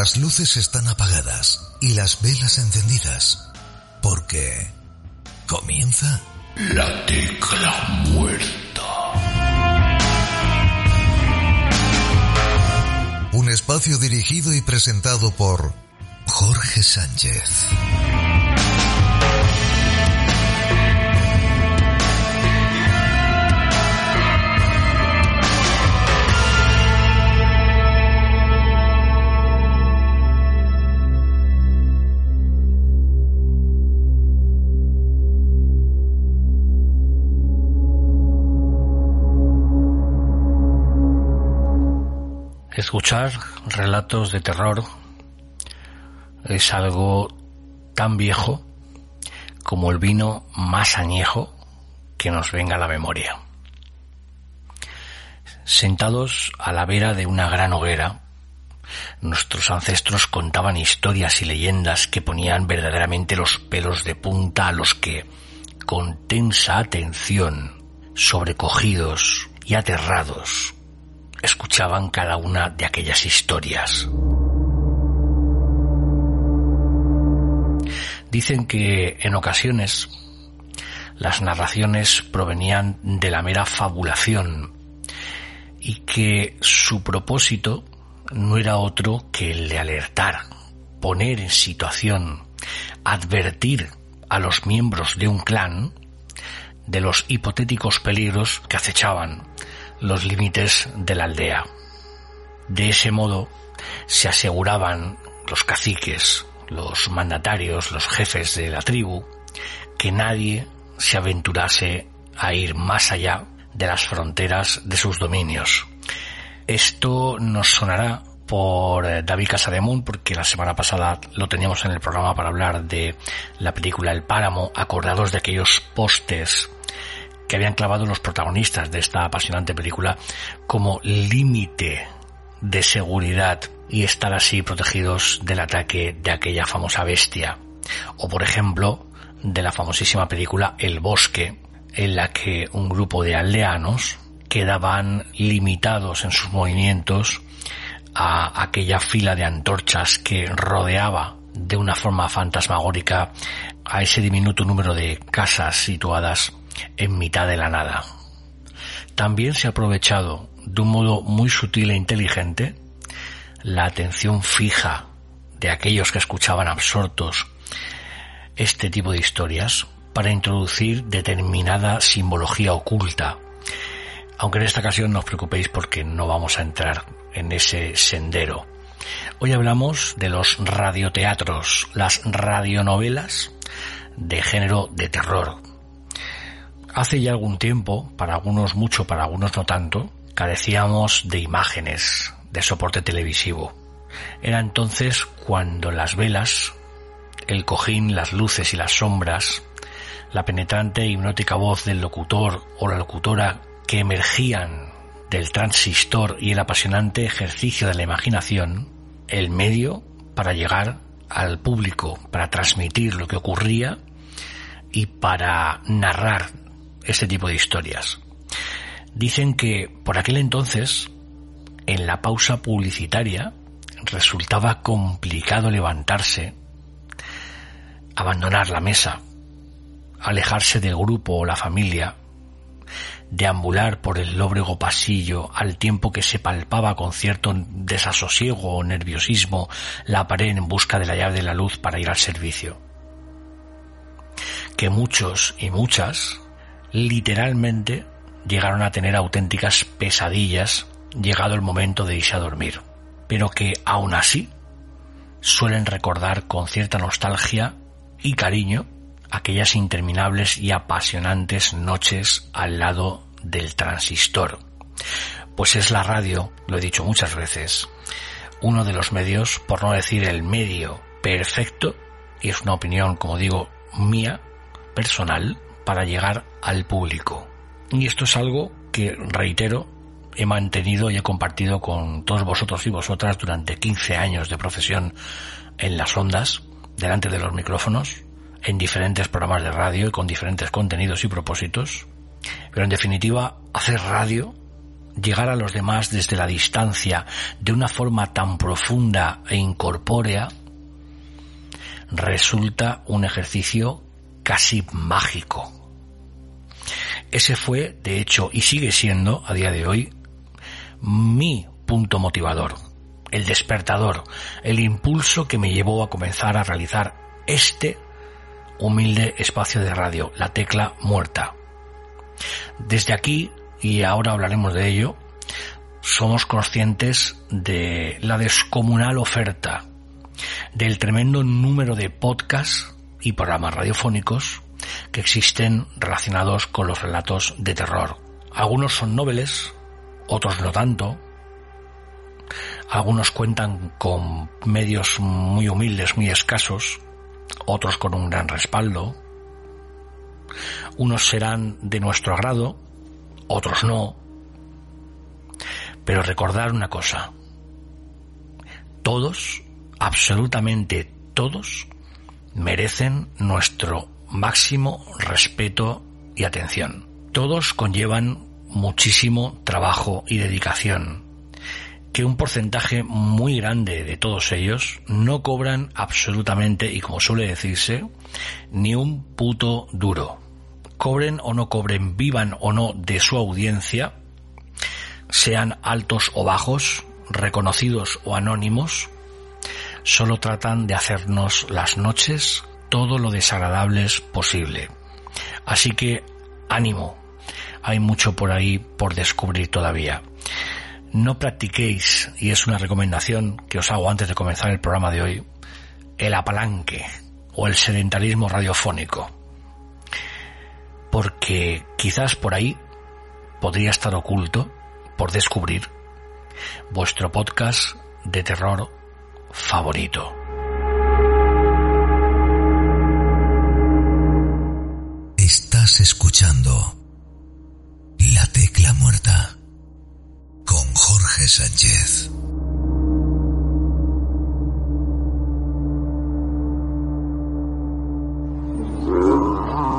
Las luces están apagadas y las velas encendidas porque comienza La tecla muerta. un espacio dirigido y presentado por Jorge Sánchez. Escuchar relatos de terror es algo tan viejo como el vino más añejo que nos venga a la memoria. Sentados a la vera de una gran hoguera, nuestros ancestros contaban historias y leyendas que ponían verdaderamente los pelos de punta a los que, con tensa atención, sobrecogidos y aterrados, escuchaban cada una de aquellas historias. Dicen que en ocasiones las narraciones provenían de la mera fabulación y que su propósito no era otro que el de alertar, poner en situación, advertir a los miembros de un clan de los hipotéticos peligros que acechaban los límites de la aldea. De ese modo se aseguraban los caciques, los mandatarios, los jefes de la tribu, que nadie se aventurase a ir más allá de las fronteras de sus dominios. Esto nos sonará por eh, David Casademont, porque la semana pasada lo teníamos en el programa para hablar de la película El Páramo, acordados de aquellos postes que habían clavado los protagonistas de esta apasionante película como límite de seguridad y estar así protegidos del ataque de aquella famosa bestia. O por ejemplo, de la famosísima película El Bosque, en la que un grupo de aldeanos quedaban limitados en sus movimientos a aquella fila de antorchas que rodeaba de una forma fantasmagórica a ese diminuto número de casas situadas en mitad de la nada. También se ha aprovechado de un modo muy sutil e inteligente la atención fija de aquellos que escuchaban absortos este tipo de historias para introducir determinada simbología oculta. Aunque en esta ocasión no os preocupéis porque no vamos a entrar en ese sendero. Hoy hablamos de los radioteatros, las radionovelas de género de terror. Hace ya algún tiempo, para algunos mucho, para algunos no tanto, carecíamos de imágenes, de soporte televisivo. Era entonces cuando las velas, el cojín, las luces y las sombras, la penetrante e hipnótica voz del locutor o la locutora que emergían del transistor y el apasionante ejercicio de la imaginación, el medio para llegar al público, para transmitir lo que ocurría y para narrar este tipo de historias. Dicen que por aquel entonces, en la pausa publicitaria, resultaba complicado levantarse, abandonar la mesa, alejarse del grupo o la familia, deambular por el lóbrego pasillo al tiempo que se palpaba con cierto desasosiego o nerviosismo la pared en busca de la llave de la luz para ir al servicio. Que muchos y muchas literalmente llegaron a tener auténticas pesadillas llegado el momento de irse a dormir. pero que aún así suelen recordar con cierta nostalgia y cariño aquellas interminables y apasionantes noches al lado del transistor. Pues es la radio, lo he dicho muchas veces, uno de los medios, por no decir el medio perfecto, y es una opinión, como digo, mía, personal, para llegar al público. Y esto es algo que, reitero, he mantenido y he compartido con todos vosotros y vosotras durante 15 años de profesión en las ondas, delante de los micrófonos, en diferentes programas de radio y con diferentes contenidos y propósitos. Pero en definitiva, hacer radio, llegar a los demás desde la distancia de una forma tan profunda e incorpórea, resulta un ejercicio casi mágico. Ese fue, de hecho, y sigue siendo a día de hoy, mi punto motivador, el despertador, el impulso que me llevó a comenzar a realizar este humilde espacio de radio, la tecla muerta. Desde aquí, y ahora hablaremos de ello, somos conscientes de la descomunal oferta, del tremendo número de podcasts y programas radiofónicos que existen relacionados con los relatos de terror. Algunos son noveles, otros no tanto. Algunos cuentan con medios muy humildes, muy escasos, otros con un gran respaldo. Unos serán de nuestro agrado, otros no. Pero recordar una cosa. Todos, absolutamente todos, merecen nuestro máximo respeto y atención. Todos conllevan muchísimo trabajo y dedicación, que un porcentaje muy grande de todos ellos no cobran absolutamente, y como suele decirse, ni un puto duro. Cobren o no cobren, vivan o no de su audiencia, sean altos o bajos, reconocidos o anónimos, solo tratan de hacernos las noches todo lo desagradables posible. Así que ánimo, hay mucho por ahí por descubrir todavía. No practiquéis, y es una recomendación que os hago antes de comenzar el programa de hoy, el apalanque o el sedentarismo radiofónico. Porque quizás por ahí podría estar oculto, por descubrir, vuestro podcast de terror favorito. Estás escuchando La Tecla Muerta con Jorge Sánchez.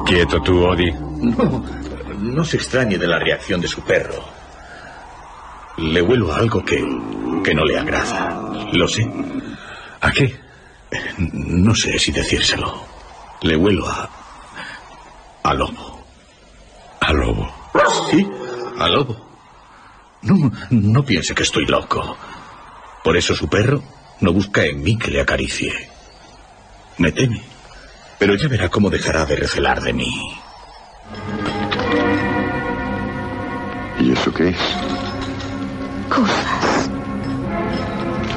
Quieto tú, Odi. No, no se extrañe de la reacción de su perro. Le huelo a algo que, que no le agrada. Lo sé. ¿A qué? No sé si decírselo. Le huelo a... a lobo. ¿A lobo? Sí, a lobo. No, no piense que estoy loco. Por eso su perro no busca en mí que le acaricie. Me teme. Pero ya verá cómo dejará de recelar de mí. ¿Y eso qué es? Cosas.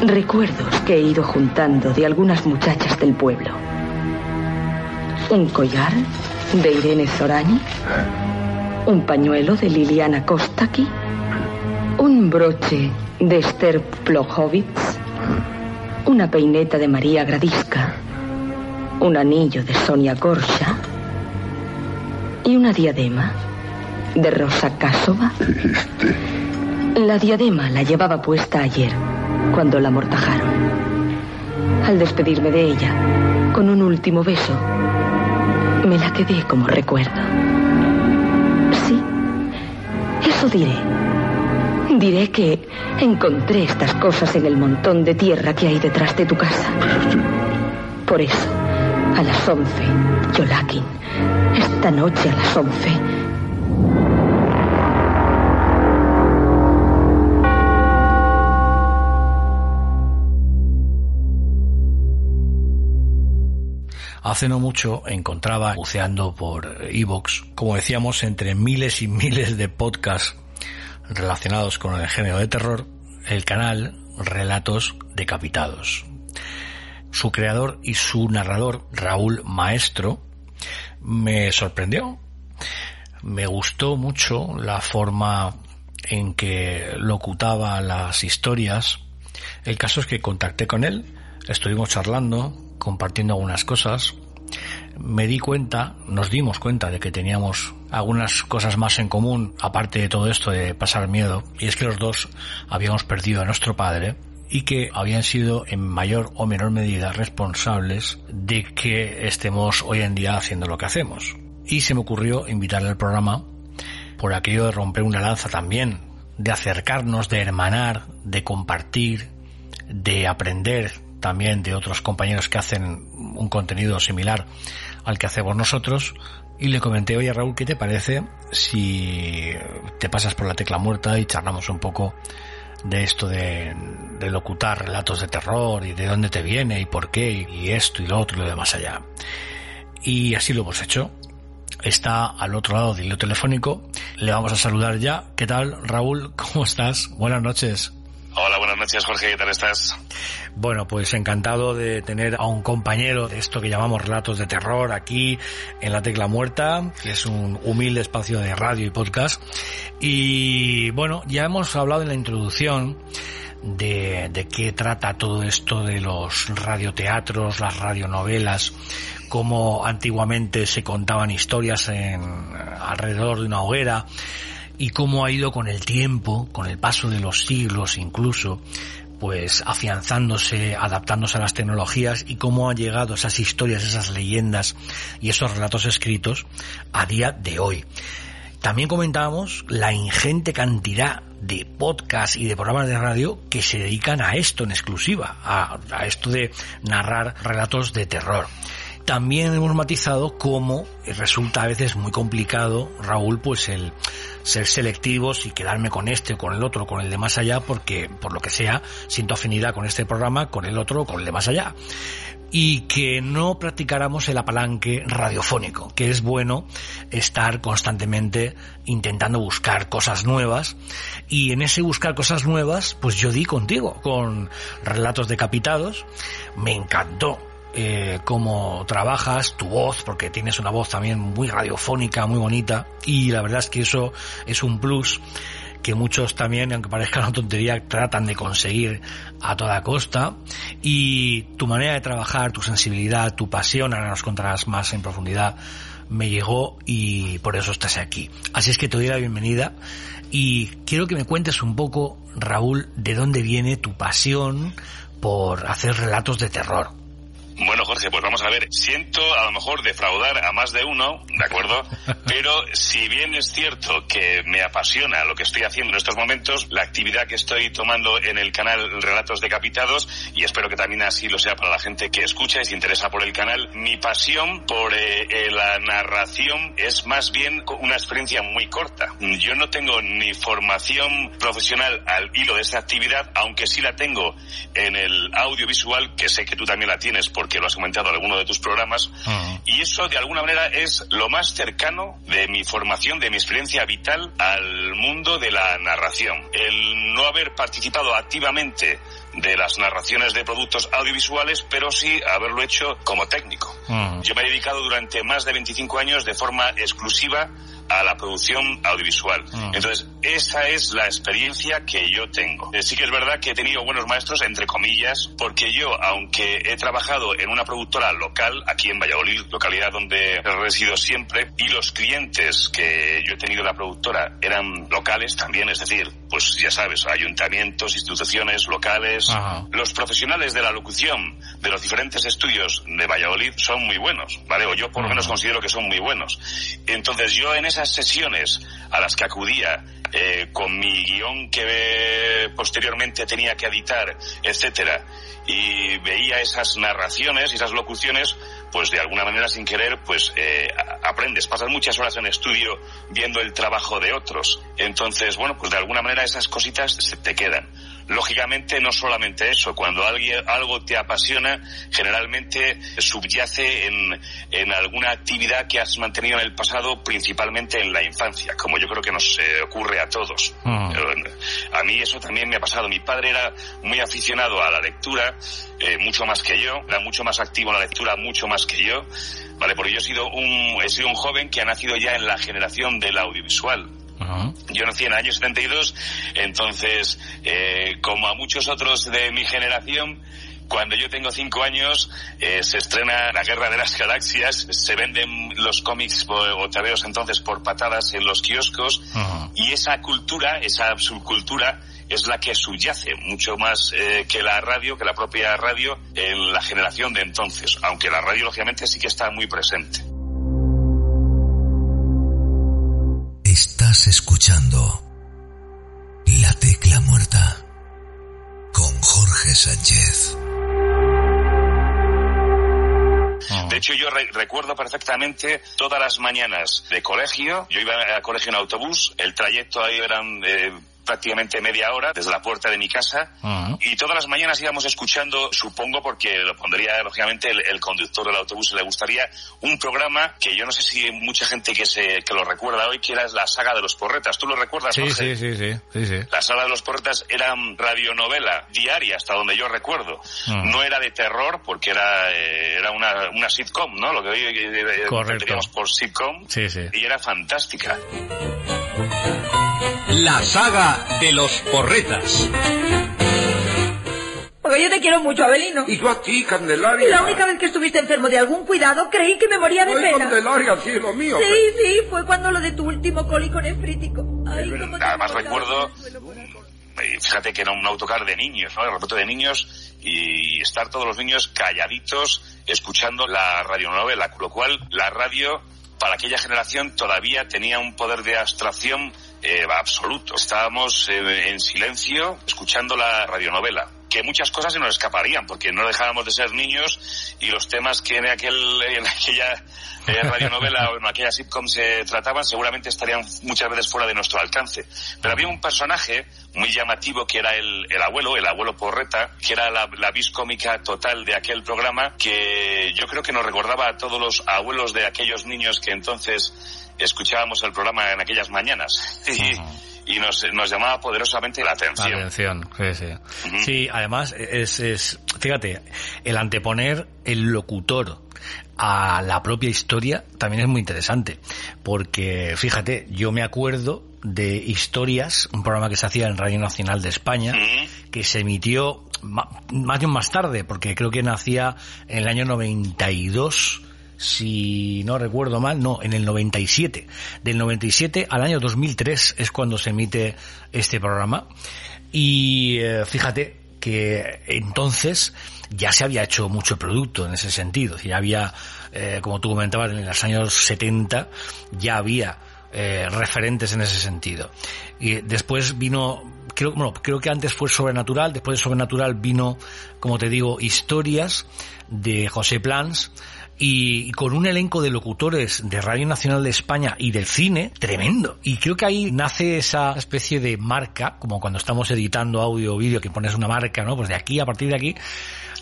Recuerdos que he ido juntando de algunas muchachas del pueblo. Un collar de Irene Zorañi. Un pañuelo de Liliana Kostaki. Un broche de Esther Plohowitz. Una peineta de María Gradiska. Un anillo de Sonia Gorsha. Y una diadema de Rosa Kasova. La diadema la llevaba puesta ayer, cuando la amortajaron. Al despedirme de ella, con un último beso, me la quedé como recuerdo. Eso diré. Diré que encontré estas cosas en el montón de tierra que hay detrás de tu casa. Por eso, a las once, Yolakin, esta noche a las once, Hace no mucho encontraba, buceando por Evox, como decíamos, entre miles y miles de podcasts relacionados con el género de terror, el canal Relatos Decapitados. Su creador y su narrador, Raúl Maestro, me sorprendió. Me gustó mucho la forma en que locutaba las historias. El caso es que contacté con él, estuvimos charlando, compartiendo algunas cosas. Me di cuenta, nos dimos cuenta de que teníamos algunas cosas más en común, aparte de todo esto de pasar miedo, y es que los dos habíamos perdido a nuestro padre y que habían sido en mayor o menor medida responsables de que estemos hoy en día haciendo lo que hacemos. Y se me ocurrió invitarle al programa por aquello de romper una lanza también, de acercarnos, de hermanar, de compartir, de aprender también de otros compañeros que hacen un contenido similar al que hacemos nosotros. Y le comenté, oye Raúl, ¿qué te parece si te pasas por la tecla muerta y charlamos un poco de esto de, locutar relatos de terror y de dónde te viene y por qué y esto y lo otro y lo demás allá? Y así lo hemos hecho está al otro lado del hilo telefónico. Le vamos a saludar ya. ¿Qué tal, Raúl? ¿Cómo estás? Buenas noches. Hola, buenas noches, Jorge. ¿Qué tal estás? Bueno, pues encantado de tener a un compañero de esto que llamamos relatos de terror aquí en La Tecla Muerta, que es un humilde espacio de radio y podcast. Y bueno, ya hemos hablado en la introducción de, de qué trata todo esto de los radioteatros, las radionovelas, cómo antiguamente se contaban historias en, alrededor de una hoguera y cómo ha ido con el tiempo, con el paso de los siglos incluso, pues afianzándose, adaptándose a las tecnologías y cómo han llegado esas historias, esas leyendas y esos relatos escritos a día de hoy. También comentábamos la ingente cantidad de podcasts y de programas de radio que se dedican a esto en exclusiva, a, a esto de narrar relatos de terror. También hemos matizado cómo resulta a veces muy complicado, Raúl, pues el ser selectivos y quedarme con este con el otro, con el de más allá, porque por lo que sea siento afinidad con este programa, con el otro con el de más allá. Y que no practicáramos el apalanque radiofónico, que es bueno estar constantemente intentando buscar cosas nuevas. Y en ese buscar cosas nuevas, pues yo di contigo con relatos decapitados, me encantó eh, cómo trabajas, tu voz, porque tienes una voz también muy radiofónica, muy bonita, y la verdad es que eso es un plus que muchos también, aunque parezca una tontería, tratan de conseguir a toda costa. Y tu manera de trabajar, tu sensibilidad, tu pasión, ahora nos contarás más en profundidad, me llegó y por eso estás aquí. Así es que te doy la bienvenida y quiero que me cuentes un poco, Raúl, de dónde viene tu pasión por hacer relatos de terror. Bueno, Jorge, pues vamos a ver. Siento a lo mejor defraudar a más de uno, ¿de acuerdo? Pero si bien es cierto que me apasiona lo que estoy haciendo en estos momentos, la actividad que estoy tomando en el canal Relatos Decapitados, y espero que también así lo sea para la gente que escucha y se interesa por el canal, mi pasión por eh, eh, la narración es más bien una experiencia muy corta. Yo no tengo ni formación profesional al hilo de esta actividad, aunque sí la tengo en el audiovisual, que sé que tú también la tienes porque que lo has comentado en alguno de tus programas, y eso de alguna manera es lo más cercano de mi formación, de mi experiencia vital al mundo de la narración. El no haber participado activamente de las narraciones de productos audiovisuales, pero sí haberlo hecho como técnico. Yo me he dedicado durante más de 25 años de forma exclusiva a la producción audiovisual. Mm. Entonces, esa es la experiencia que yo tengo. Eh, sí que es verdad que he tenido buenos maestros, entre comillas, porque yo, aunque he trabajado en una productora local, aquí en Valladolid, localidad donde resido siempre, y los clientes que yo he tenido en la productora eran locales también, es decir, pues ya sabes, ayuntamientos, instituciones locales, los profesionales de la locución de los diferentes estudios de Valladolid son muy buenos, ¿vale? O yo por lo menos considero que son muy buenos. Entonces yo en esas sesiones a las que acudía eh, con mi guion que posteriormente tenía que editar, etcétera, y veía esas narraciones y esas locuciones, pues de alguna manera sin querer, pues eh, aprendes, pasas muchas horas en estudio viendo el trabajo de otros. Entonces, bueno, pues de alguna manera esas cositas se te quedan. Lógicamente no solamente eso, cuando alguien, algo te apasiona, generalmente subyace en, en alguna actividad que has mantenido en el pasado, principalmente en la infancia, como yo creo que nos eh, ocurre a todos. Mm. A mí eso también me ha pasado. Mi padre era muy aficionado a la lectura, eh, mucho más que yo, era mucho más activo en la lectura, mucho más que yo, ¿vale? Porque yo he sido un, he sido un joven que ha nacido ya en la generación del audiovisual. Yo nací en el año 72, entonces, eh, como a muchos otros de mi generación, cuando yo tengo cinco años, eh, se estrena La Guerra de las Galaxias, se venden los cómics o, tebeos entonces por patadas en los kioscos, y esa cultura, esa subcultura, es la que subyace mucho más eh, que la radio, que la propia radio, en la generación de entonces, aunque la radio lógicamente sí que está muy presente. Estás escuchando La Tecla Muerta con Jorge Sánchez. De hecho, yo re- recuerdo perfectamente todas las mañanas de colegio. Yo iba a colegio en autobús. El trayecto ahí eran eh, prácticamente media hora desde la puerta de mi casa. Y todas las mañanas íbamos escuchando, supongo, porque lo pondría lógicamente el, el conductor del autobús, le gustaría un programa que yo no sé si mucha gente que se que lo recuerda hoy, que era la saga de los porretas. ¿Tú lo recuerdas? Sí, Jorge? sí, sí, sí, sí, sí. La sala de los porretas era radionovela diaria, hasta donde yo recuerdo. Mm. No era de terror, porque era, eh, era una, una sitcom, ¿no? Lo que hoy eh, eh, teníamos por sitcom. Sí, sí. Y era fantástica. La saga de los porretas. Porque yo te quiero mucho, Abelino. Y yo a ti, Y Candelaria. la única vez que estuviste enfermo de algún cuidado, creí que me moría de Ay, pena. Candelaria, cielo mío. Sí, sí, fue cuando lo de tu último cólico nefrítico. Ay, cómo te Además recuerdo-. Eh, Fíjate que era un autocar de niños, ¿no? El retrato de niños y estar todos los niños calladitos escuchando la radionovela, con lo cual la radio para aquella generación todavía tenía un poder de abstracción eh, absoluto. Estábamos eh, en silencio escuchando la radionovela que muchas cosas se nos escaparían porque no dejábamos de ser niños y los temas que en aquel en aquella eh, radionovela o en aquella sitcom se trataban seguramente estarían muchas veces fuera de nuestro alcance. Pero había un personaje muy llamativo que era el, el abuelo el abuelo porreta que era la, la vis cómica total de aquel programa que yo creo que nos recordaba a todos los abuelos de aquellos niños que entonces escuchábamos el programa en aquellas mañanas y nos, nos llamaba poderosamente la atención. Atención, sí, sí. Sí, además es, es, fíjate, el anteponer el locutor a la propia historia también es muy interesante, porque fíjate, yo me acuerdo de Historias, un programa que se hacía en Radio Nacional de España, que se emitió más años más tarde, porque creo que nacía en el año 92, si no recuerdo mal, no, en el 97. Del 97 al año 2003 es cuando se emite este programa. Y eh, fíjate que entonces ya se había hecho mucho producto en ese sentido. Ya había, eh, como tú comentabas, en los años 70 ya había eh, referentes en ese sentido. Y después vino, creo, bueno, creo que antes fue Sobrenatural, después de Sobrenatural vino, como te digo, Historias de José Plans, y con un elenco de locutores de Radio Nacional de España y del cine tremendo. Y creo que ahí nace esa especie de marca, como cuando estamos editando audio o vídeo, que pones una marca, ¿no? Pues de aquí, a partir de aquí,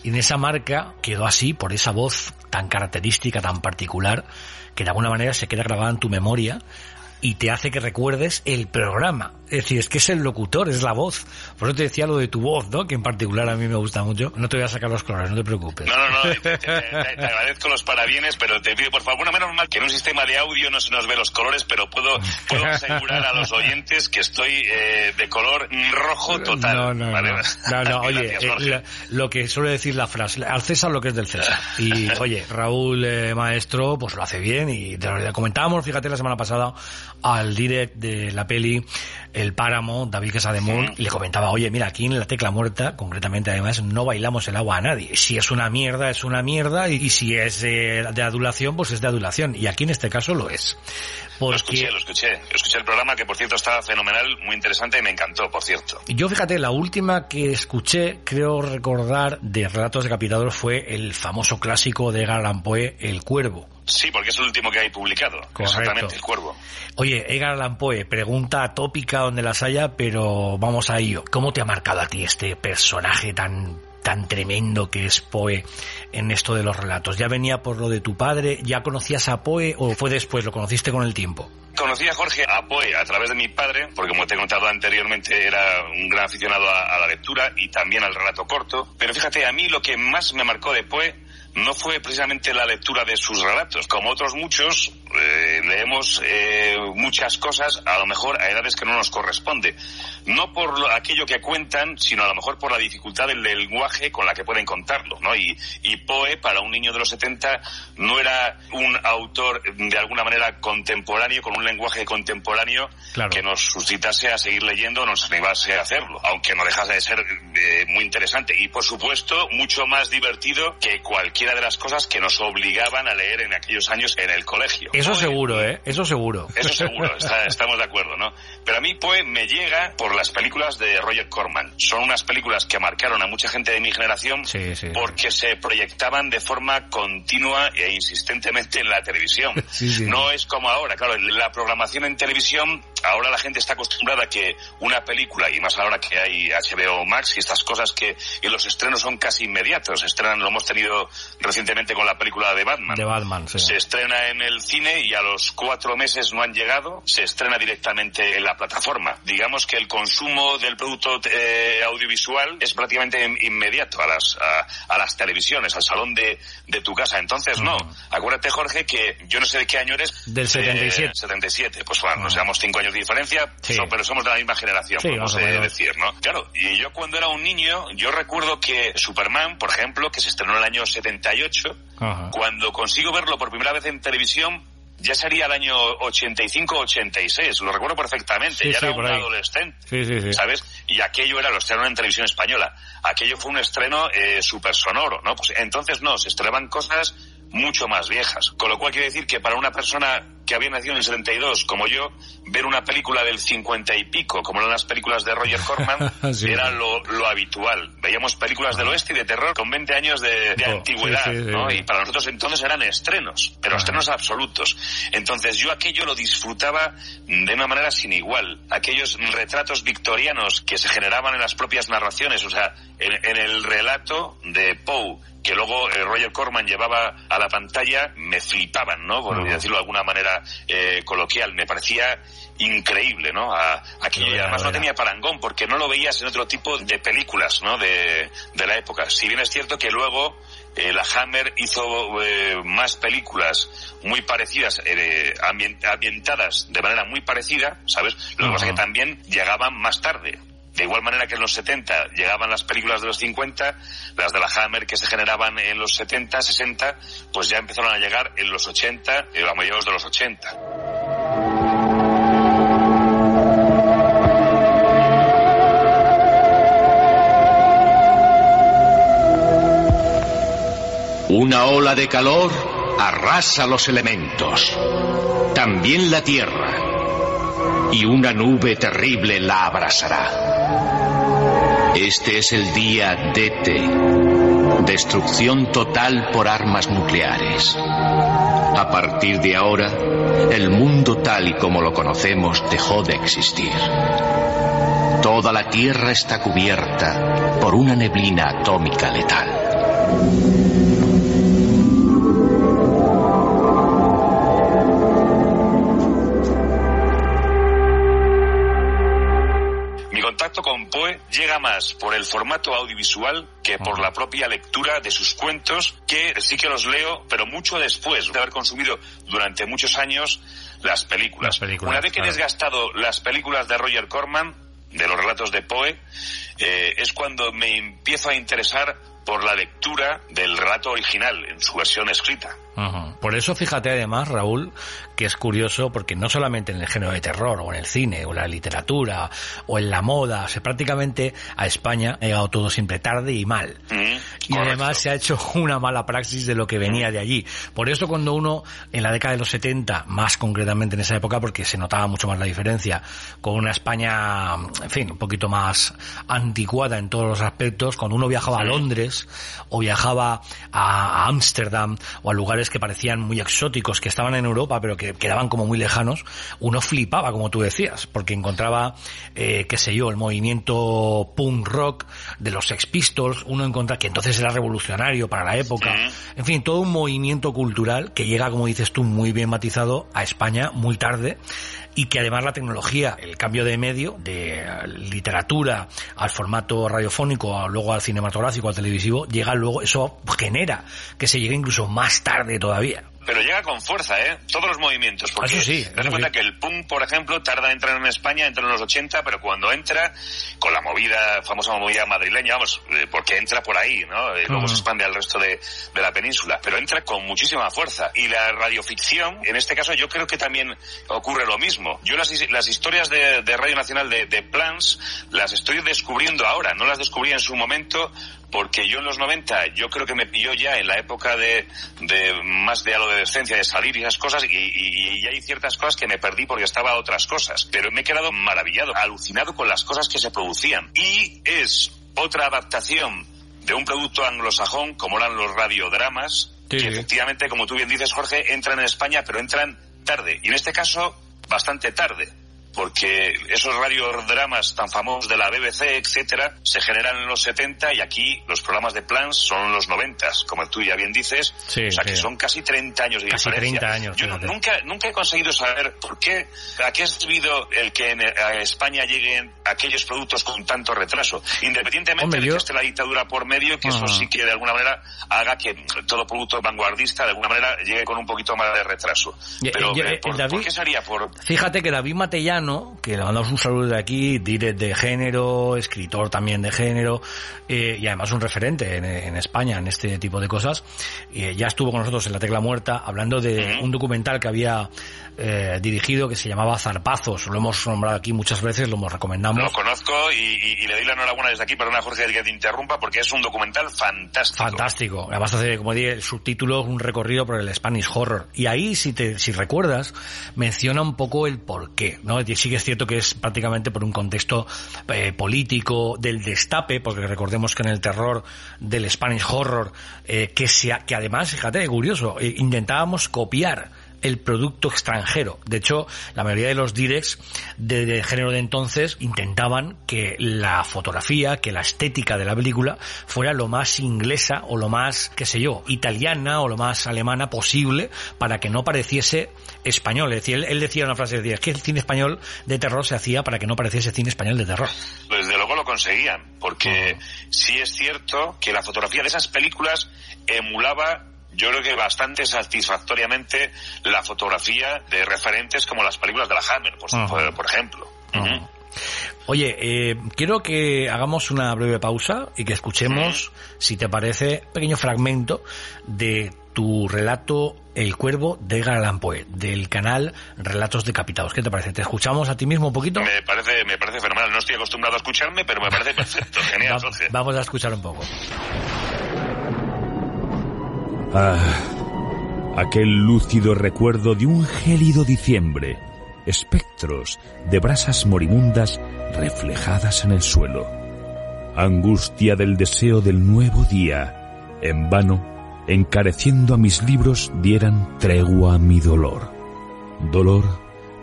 y en esa marca quedó así, por esa voz tan característica, tan particular, que de alguna manera se queda grabada en tu memoria y te hace que recuerdes el programa. Es decir, es que es el locutor, es la voz. Por eso te decía lo de tu voz, ¿no? Que en particular a mí me gusta mucho. No te voy a sacar los colores, no te preocupes. No, no, no, te, te- te- te agradezco los parabienes, pero te pido por favor, bueno, menos mal que en un sistema de audio no se nos ve los colores, pero puedo, puedo asegurar a los oyentes que estoy eh, de color rojo total. No, no, ¿vale? no. No, no, oye, Gracias, eh, lo que suele decir la frase, al César lo que es del César. Y, oye, Raúl eh, Maestro, pues lo hace bien y te lo comentábamos, fíjate, la semana pasada al direct de la peli El Páramo, David Quesademón, y le comentaba, oye, mira, aquí en La Tecla Muerta, concretamente además, no bailamos el agua a nadie. Si es una mierda, es una mierda, y, y si es eh, de adulación, pues es de adulación. Y aquí en este caso lo es. Lo Porque... escuché, lo escuché. Escuché el programa que, por cierto, estaba fenomenal, muy interesante y me encantó, por cierto. Yo fíjate, la última que escuché, creo recordar, de Relatos Decapitados fue el famoso clásico de Edgar Allan Poe, El Cuervo. Sí, porque es el último que hay publicado. Exactamente, El Cuervo. Oye, Edgar Allan Poe, pregunta tópica donde las haya, pero vamos a ello. ¿Cómo te ha marcado a ti este personaje tan tan tremendo que es Poe en esto de los relatos? ¿Ya venía por lo de tu padre? ¿Ya conocías a Poe o fue después? ¿Lo conociste con el tiempo? Conocí a Jorge a Poe a través de mi padre, porque como te he contado anteriormente era un gran aficionado a, a la lectura y también al relato corto. Pero fíjate, a mí lo que más me marcó de Poe no fue precisamente la lectura de sus relatos. Como otros muchos, eh, leemos eh, muchas cosas a lo mejor a edades que no nos corresponde. No por aquello que cuentan, sino a lo mejor por la dificultad del lenguaje con la que pueden contarlo, ¿no? Y, y Poe, para un niño de los 70, no era un autor de alguna manera contemporáneo, con un lenguaje contemporáneo que nos suscitase a seguir leyendo, nos animase a hacerlo, aunque no dejase de ser eh, muy interesante y, por supuesto, mucho más divertido que cualquiera de las cosas que nos obligaban a leer en aquellos años en el colegio. Eso seguro, ¿eh? Eso seguro. Eso seguro, estamos de acuerdo, ¿no? Pero a mí, Poe me llega por las películas de Roger Corman. Son unas películas que marcaron a mucha gente de mi generación porque se proyectaban de forma continua e insistentemente en la televisión. no es como ahora, claro, la programación en televisión, ahora la gente está acostumbrada a que una película, y más ahora que hay HBO Max y estas cosas que y los estrenos son casi inmediatos. Estrenan, lo hemos tenido recientemente con la película de Batman. De Batman, Se estrena en el cine y a los cuatro meses no han llegado, se estrena directamente en la plataforma. Digamos que el consumo del producto eh, audiovisual es prácticamente inmediato a las, a, las televisiones, al salón de, de tu casa. Entonces, no. Acuérdate, Jorge, que yo no sé de qué año eres. Del 77. 77. Pues bueno, nos llevamos cinco años de diferencia, pero somos de la misma generación, no sé decir, ¿no? Claro, y yo cuando era un niño, yo recuerdo que Superman, por ejemplo, que se estrenó en el año 78, cuando consigo verlo por primera vez en televisión, ya sería el año 85-86, lo recuerdo perfectamente, ya era un adolescente, ¿sabes? Y aquello era, lo estrenaron en televisión española, aquello fue un estreno eh, súper sonoro, ¿no? Pues entonces no, se estrenaban cosas mucho más viejas, con lo cual quiere decir que para una persona que había nacido en el 72, como yo, ver una película del 50 y pico, como eran las películas de Roger Corman, era lo, habitual. Veíamos películas del oeste y de terror con 20 años de, oh, antigüedad, ¿no? Y para nosotros entonces eran estrenos, pero estrenos absolutos. Entonces yo aquello lo disfrutaba de una manera sin igual. Aquellos retratos victorianos que se generaban en las propias narraciones, o sea, en, el relato de Poe, que luego eh, Roger Corman llevaba a la pantalla, me flipaban, ¿no? Por decirlo de alguna manera eh, coloquial. Me parecía increíble, ¿no? A, además no tenía parangón porque no lo veías en otro tipo de películas, ¿no? De, la época. Si bien es cierto que luego eh, la Hammer hizo eh, más películas muy parecidas, ambientadas de manera muy parecida, ¿sabes? Lo que pasa es que también llegaban más tarde. De igual manera que en los 70 llegaban las películas de los 50, las de la Hammer que se generaban en los 70, 60, pues ya empezaron a llegar en los 80, y a mediados de los 80. Una ola de calor arrasa los elementos, también la tierra, y una nube terrible la abrazará. Este es el día DT. Destrucción total por armas nucleares. A partir de ahora, el mundo tal y como lo conocemos dejó de existir. Toda la Tierra está cubierta por una neblina atómica letal. Con Poe llega más por el formato audiovisual que por la propia lectura de sus cuentos, que sí que los leo, pero mucho después de haber consumido durante muchos años las películas. Una vez que he desgastado las películas de Roger Corman, de los relatos de Poe, eh, es cuando me empiezo a interesar por la lectura del relato original en su versión escrita. Por eso fíjate además, Raúl, que es curioso porque no solamente en el género de terror o en el cine o en la literatura o en la moda, o prácticamente a España ha llegado todo siempre tarde y mal. y además se ha hecho una mala praxis de lo que venía de allí. Por eso cuando uno en la década de los 70, más concretamente en esa época porque se notaba mucho más la diferencia, con una España, en fin, un poquito más anticuada en todos los aspectos, cuando uno viajaba a Londres o viajaba a Ámsterdam o a lugares que parecían muy exóticos, que estaban en Europa pero que quedaban como muy lejanos, uno flipaba, como tú decías, porque encontraba, eh, qué sé yo, el movimiento punk rock de los Sex Pistols, uno encontraba que entonces era revolucionario para la época, en fin, todo un movimiento cultural que llega, como dices tú, muy bien matizado a España muy tarde y que además la tecnología, el cambio de medio, de literatura al formato radiofónico, luego al cinematográfico, al televisivo, llega luego, eso genera que se llegue incluso más tarde todavía pero llega con fuerza, ¿eh? Todos los movimientos. Porque eso sí, ten cuenta que el punk, por ejemplo, tarda en entrar en España, entra en los 80, pero cuando entra, con la movida, famosa movida madrileña, vamos, eh, porque entra por ahí, ¿no? Y luego se expande al resto de, de, la península, pero entra con muchísima fuerza. Y la radioficción, en este caso, yo creo que también ocurre lo mismo. Yo las, las historias de, de Radio Nacional de, de Plans las estoy descubriendo ahora, no las descubrí en su momento porque yo en los 90 yo creo que me pilló ya en la época de, de más de adolescencia, de salir y esas cosas, y, y, y, hay ciertas cosas que me perdí porque estaba a otras cosas. Pero me he quedado maravillado, alucinado con las cosas que se producían. Y es otra adaptación de un producto anglosajón como eran los radiodramas, sí. que efectivamente, como tú bien dices, Jorge, entran en España, pero entran tarde. Y en este caso, bastante tarde porque esos radiodramas tan famosos de la BBC, etcétera, se generan en los 70 y aquí los programas de Plans son los 90, como tú ya bien dices, sí, o sea sí. que son casi 30 años de casi diferencia. 30 años. Yo fíjate. nunca, nunca he conseguido saber por qué, a qué es debido el que en, a España lleguen aquellos productos con tanto retraso, independientemente Hombre, de yo- que esté la dictadura por medio, que eso Ajá. sí que de alguna manera haga que todo producto vanguardista de alguna manera llegue con un poquito más de retraso. Pero, y- ¿por, David- por qué sería? Por, Fíjate que David Que le mandamos un saludo de aquí, direct de género, escritor también de género, eh, y además un referente en, en España en este tipo de cosas, eh, ya estuvo con nosotros en La Tecla Muerta hablando de un documental que había eh, dirigido que se llamaba Zarpazos. Lo hemos nombrado aquí muchas veces, lo hemos recomendamos. Lo conozco y, y- y le doy la enhorabuena desde aquí, perdona Jorge que te interrumpa, porque es un documental fantástico. Fantástico. Además hace, como dije, el subtítulo, un recorrido por el Spanish Horror. Y ahí, si te, si recuerdas, menciona un poco el porqué, ¿no? Y sí que es cierto que es prácticamente por un contexto eh, político del destape, porque recordemos que en el terror del Spanish Horror, eh, que sea, que además, fíjate, curioso, eh, intentábamos copiar el producto extranjero. De hecho, la mayoría de los directs de, de género de entonces intentaban que la fotografía, que la estética de la película fuera lo más inglesa o lo más, qué sé yo, italiana o lo más alemana posible para que no pareciese español. Es decir, él, él decía una frase, decía, es que el cine español de terror se hacía para que no pareciese cine español de terror. Desde luego lo conseguían, porque sí es cierto que la fotografía de esas películas emulaba yo creo que bastante satisfactoriamente la fotografía de referentes como las películas de la Hammer, por, ejemplo. Oye, eh, quiero que hagamos una breve pausa y que escuchemos, si te parece, un pequeño fragmento de tu relato El Cuervo de Poe, del canal Relatos Decapitados. ¿Qué te parece? ¿Te escuchamos a ti mismo un poquito? Me parece, me parece fenomenal. No estoy acostumbrado a escucharme, pero me parece perfecto. Genial, Va- vamos a escuchar un poco. Ah, aquel lúcido recuerdo de un gélido diciembre, espectros de brasas moribundas reflejadas en el suelo, angustia del deseo del nuevo día, en vano, encareciendo a mis libros dieran tregua a mi dolor. Dolor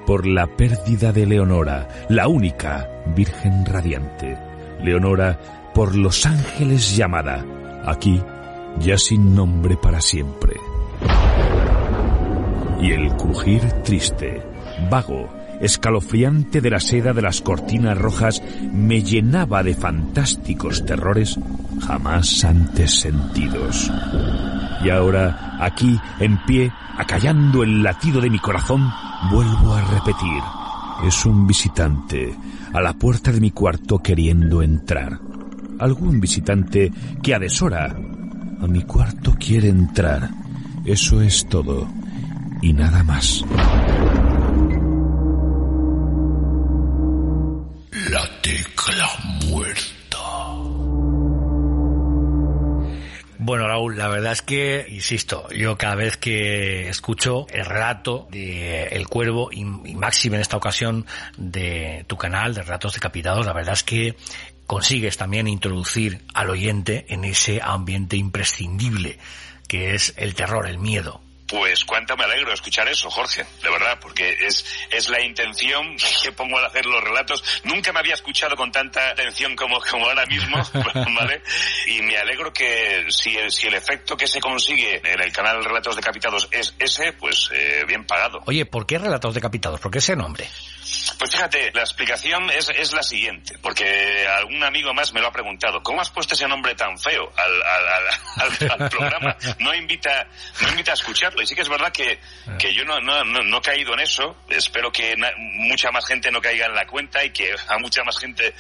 por la pérdida de Leonora, la única Virgen radiante. Leonora por los ángeles llamada, aquí ya sin nombre para siempre. Y el crujir triste, vago, escalofriante de la seda de las cortinas rojas me llenaba de fantásticos terrores jamás antes sentidos. Y ahora, aquí, en pie, acallando el latido de mi corazón, vuelvo a repetir. Es un visitante a la puerta de mi cuarto queriendo entrar. Algún visitante que a deshora a mi cuarto quiere entrar. Eso es todo. Y nada más. La tecla muerta. Bueno, Raúl, la verdad es que, insisto, yo cada vez que escucho el relato de El Cuervo y, y máximo en esta ocasión de tu canal de Relatos Decapitados, la verdad es que consigues también introducir al oyente en ese ambiente imprescindible que es el terror, el miedo. Pues cuánto me alegro de escuchar eso, Jorge, de verdad, porque es, es la intención que pongo al hacer los relatos. Nunca me había escuchado con tanta atención como, como ahora mismo, ¿vale? Y me alegro que si el, si el efecto que se consigue en el canal Relatos Decapitados es ese, pues eh, bien pagado. Oye, ¿por qué Relatos Decapitados? ¿Por qué ese nombre? Pues fíjate, la explicación es, es la siguiente, porque algún amigo más me lo ha preguntado. ¿Cómo has puesto ese nombre tan feo al, al, al, programa? No invita, no invita a escucharlo. Y sí que es verdad que, que yo no, no, no, no he caído en eso. Espero que na, mucha más gente no caiga en la cuenta y que a mucha más gente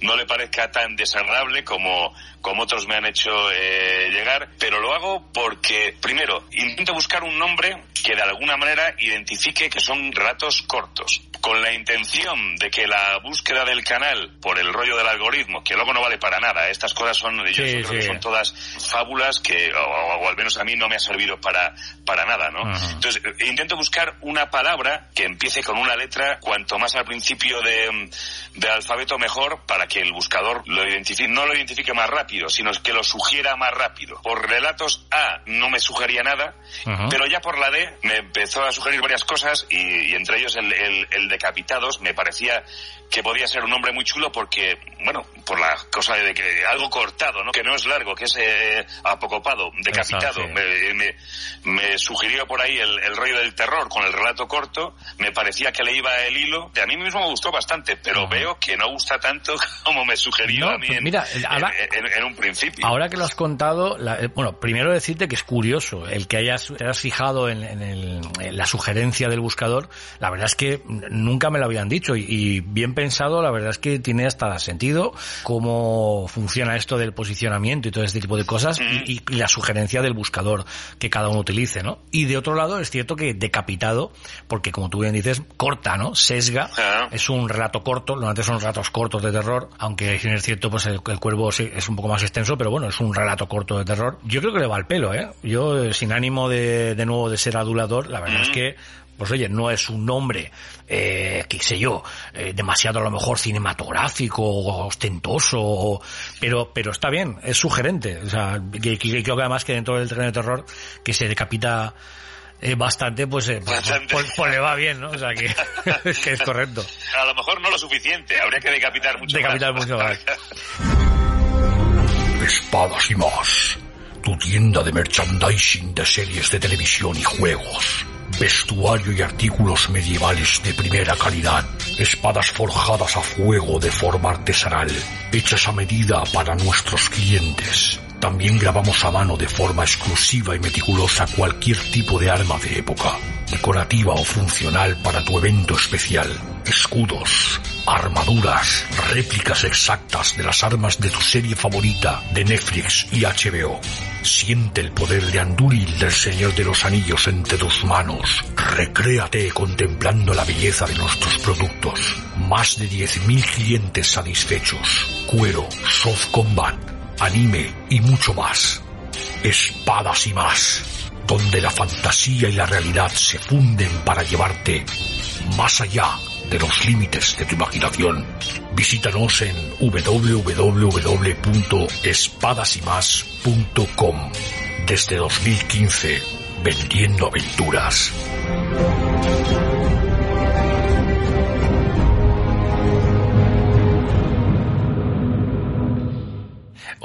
no le parezca tan desagradable como, como otros me han hecho eh, llegar. Pero lo hago porque, primero, intento buscar un nombre que de alguna manera identifique que son relatos cortos. Con la intención de que la búsqueda del canal por el rollo del algoritmo, que luego no vale para nada, estas cosas son, yo Sí, creo que son todas fábulas que, o, o al menos a mí no me ha servido para, para nada, ¿no? Entonces, eh, intento buscar una palabra que empiece con una letra, cuanto más al principio de, del alfabeto mejor, para que el buscador lo identifique, no lo identifique más rápido, sino que lo sugiera más rápido. Por relatos A no me sugería nada, pero ya por la D me empezó a sugerir varias cosas y, y entre ellos el, el, el decapitados me parecía que podía ser un nombre muy chulo porque, bueno, por la cosa de que algo cortado, ¿no? Que no es largo, que es eh, apocopado, decapitado. Exacto, sí. me, me, me sugirió por ahí el, el rollo del terror con el relato corto, me parecía que le iba el hilo. A mí mismo me gustó bastante, pero veo que no gusta tanto como me sugirió No, a mí pues en, mira, ahora- en- en- en un principio. Ahora que lo has contado, la- eh, bueno, primero decirte que es curioso el que hayas, hayas fijado el- en la sugerencia del buscador. La verdad es que nunca me lo habían dicho y, y bien pensado, la verdad es que tiene hasta sentido cómo funciona esto del posicionamiento y todo este tipo de cosas y, y la sugerencia del buscador que cada uno utilice, ¿no? Y de otro lado es cierto que decapitado, porque como tú bien dices, corta, ¿no? Sesga, es un relato corto, normalmente son relatos cortos de terror, aunque es cierto, pues el, el cuervo sí, es un poco más extenso, pero bueno, es un relato corto de terror. Yo creo que le va al pelo, ¿eh? Yo, eh, sin ánimo de, de nuevo de ser adulador, la verdad es que pues oye, no es un nombre, eh, qué sé yo, eh, demasiado a lo mejor cinematográfico o ostentoso, o- pero, pero está bien, es sugerente. O sea, que, que- creo que además que dentro del terreno de terror, que se decapita eh, bastante, pues, eh, pues, Bastante. pues- pues le va bien, ¿no? O sea, que, que es correcto. A lo mejor no lo suficiente, habría que decapitar mucho Decapitar más. mucho más. Espadas y más. Tu tienda de merchandising de series de televisión y juegos. Vestuario y artículos medievales de primera calidad. Espadas forjadas a fuego de forma artesanal. Hechas a medida para nuestros clientes. También grabamos a mano de forma exclusiva y meticulosa cualquier tipo de arma de época, decorativa o funcional para tu evento especial. Escudos, armaduras, réplicas exactas de las armas de tu serie favorita de Netflix y HBO. Siente el poder de Andúril del Señor de los Anillos entre tus manos. Recréate contemplando la belleza de nuestros productos. Más de 10.000 clientes satisfechos. Cuero, soft combat, anime y mucho más. Espadas y más. Donde la fantasía y la realidad se funden para llevarte más allá de los límites de tu imaginación. Visítanos en www.espadasymas.com. Desde 2015, vendiendo aventuras.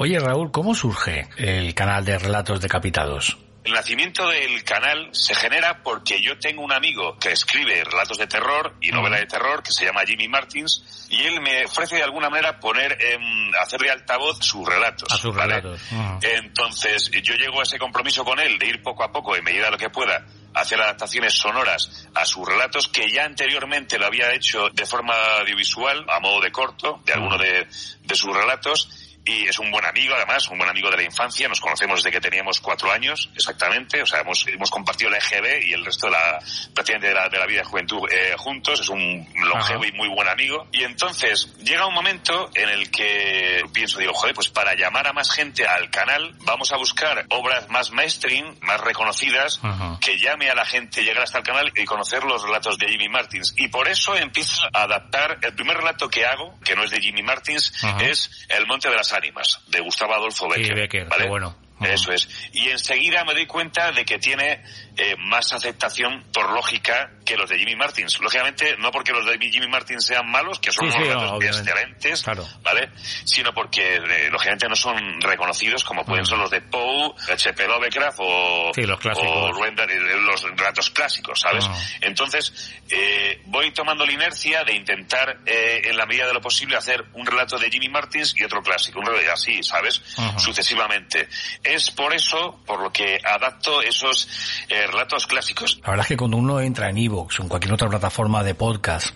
Oye, Raúl, ¿cómo surge el canal de Relatos Decapitados? El nacimiento del canal se genera porque yo tengo un amigo que escribe relatos de terror y novela de terror que se llama Jimmy Martins y él me ofrece de alguna manera poner en, hacerle altavoz sus relatos. A sus ¿vale? relatos. Entonces yo llego a ese compromiso con él de ir poco a poco en medida de lo que pueda hacer adaptaciones sonoras a sus relatos que ya anteriormente lo había hecho de forma audiovisual a modo de corto de alguno de, de sus relatos y es un buen amigo además, un buen amigo de la infancia, nos conocemos desde que teníamos cuatro años exactamente, o sea, hemos, hemos compartido la EGB y el resto de la, prácticamente de la, de la vida de juventud eh, juntos, es un longevo y muy buen amigo. Y entonces llega un momento en el que pienso, digo, joder, pues para llamar a más gente al canal, vamos a buscar obras más mainstream, más reconocidas, que llame a la gente llegar hasta el canal y conocer los relatos de Jimmy Martins. Y por eso empiezo a adaptar, el primer relato que hago, que no es de Jimmy Martins, es El Monte de las Ánimas, de Gustavo Adolfo Becker. ¿vale? bueno. Eso es. Y enseguida me doy cuenta de que tiene eh, más aceptación por lógica que los de Jimmy Martins. Lógicamente, no porque los de Jimmy Martins sean malos, que son Sí, sí, unos no, relatos obviamente. excelentes, Claro. ¿vale? Sino porque, eh, lógicamente, no son reconocidos como pueden Mm. ser los de Poe, H.P. Lovecraft o, Sí, los o eh, los relatos clásicos, ¿sabes? Entonces, eh, voy tomando la inercia de intentar, eh, en la medida de lo posible, hacer un relato de Jimmy Martins y otro clásico, un relato así, ¿sabes? Sucesivamente. Es por eso, por lo que adapto esos eh, relatos clásicos. La verdad es que cuando uno entra en Evox o en cualquier otra plataforma de podcast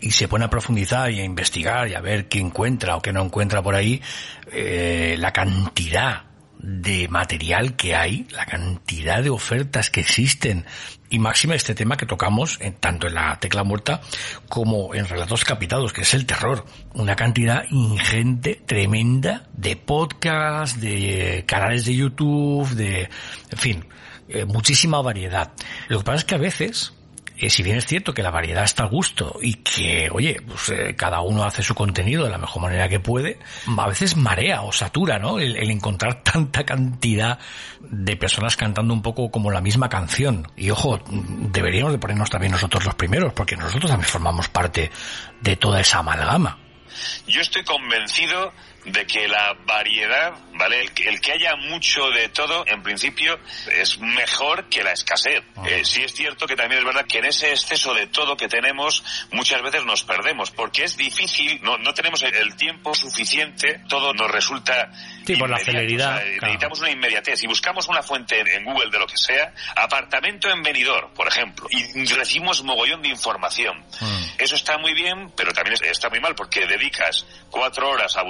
y se pone a profundizar y a investigar y a ver qué encuentra o qué no encuentra por ahí, eh, la cantidad de material que hay, la cantidad de ofertas que existen y máxima este tema que tocamos en, tanto en la tecla muerta como en relatos capitados, que es el terror. Una cantidad ingente, tremenda de podcasts, de canales de YouTube, de, en fin, eh, muchísima variedad. Lo que pasa es que a veces, eh, si bien es cierto que la variedad está al gusto y que, oye, pues eh, cada uno hace su contenido de la mejor manera que puede, a veces marea o satura, ¿no? El, el encontrar tanta cantidad de personas cantando un poco como la misma canción. Y ojo, deberíamos de ponernos también nosotros los primeros, porque nosotros también formamos parte de toda esa amalgama. Yo estoy convencido de que la variedad, ¿vale? El que, el que haya mucho de todo, en principio, es mejor que la escasez. Eh, sí es cierto que también es verdad que en ese exceso de todo que tenemos, muchas veces nos perdemos, porque es difícil, no, no tenemos el, el tiempo suficiente, todo nos resulta... Sí, por la celeridad, o sea, claro. Necesitamos una inmediatez. Si buscamos una fuente en, Google de lo que sea, apartamento en Benidorm, por ejemplo, y recibimos mogollón de información. Eso está muy bien, pero también es- está muy mal porque dedicas cuatro horas a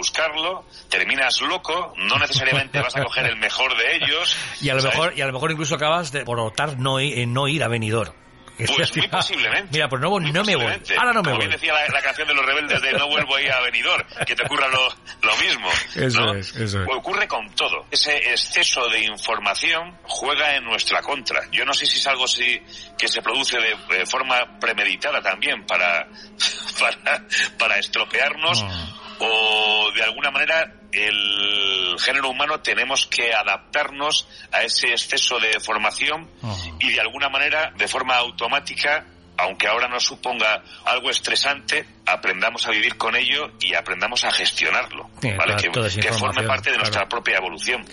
terminas loco, no necesariamente vas a coger el mejor de ellos. Y a lo ¿sabes? mejor, y a lo mejor incluso acabas de por optar no, no ir a Benidorm. Pues muy posiblemente. Mira, pues no, no me voy. Ahora no me Como voy. bien decía la, la canción de los rebeldes de No vuelvo a ir a Benidorm, que te ocurra lo, lo mismo. Eso ¿no? es, eso es. Ocurre con todo. Ese exceso de información juega en nuestra contra. Yo no sé si es algo así que se produce de, de forma premeditada también para, para, para estropearnos o de alguna manera el género humano tenemos que adaptarnos a ese exceso de formación y de alguna manera, de forma automática, aunque ahora nos suponga algo estresante, aprendamos a vivir con ello y aprendamos a gestionarlo, Sí, ¿vale? toda- que, forme parte de nuestra claro. propia evolución.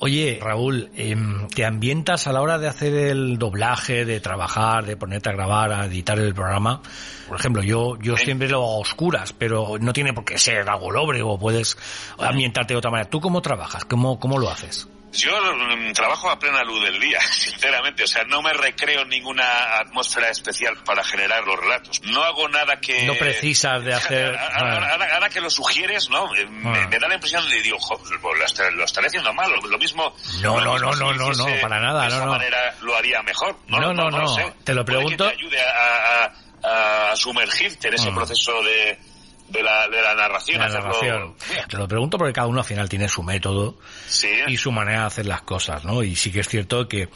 Oye, Raúl, em, ¿te ambientas a la hora de hacer el doblaje, de trabajar, de ponerte a grabar, a editar el programa? Por ejemplo, yo, yo siempre lo hago a oscuras, pero no tiene por qué ser algo lóbrego, puedes ambientarte de otra manera. ¿Tú cómo trabajas? ¿Cómo, cómo lo haces? Yo mm, trabajo a plena luz del día, sinceramente. O sea, no me recreo ninguna atmósfera especial para generar los relatos. No hago nada que... No precisas de hacer... Ahora, ahora- ahora que lo sugieres, ¿no? Me, Ah. me da la impresión de, digo, lo, estaré, lo estaré haciendo mal. Lo, mismo... No, no, no, no, no, no, para nada, De no, esa no. manera lo haría mejor. No, No, no, no, lo no. sé. Te lo Puede que pregunto- te ayude a, a- a sumergirte en ese Ah. proceso de, de, la, de la narración. La hacerlo- narración. Te lo pregunto porque cada uno al final tiene su método y su manera de hacer las cosas, ¿no? Y sí que es cierto que,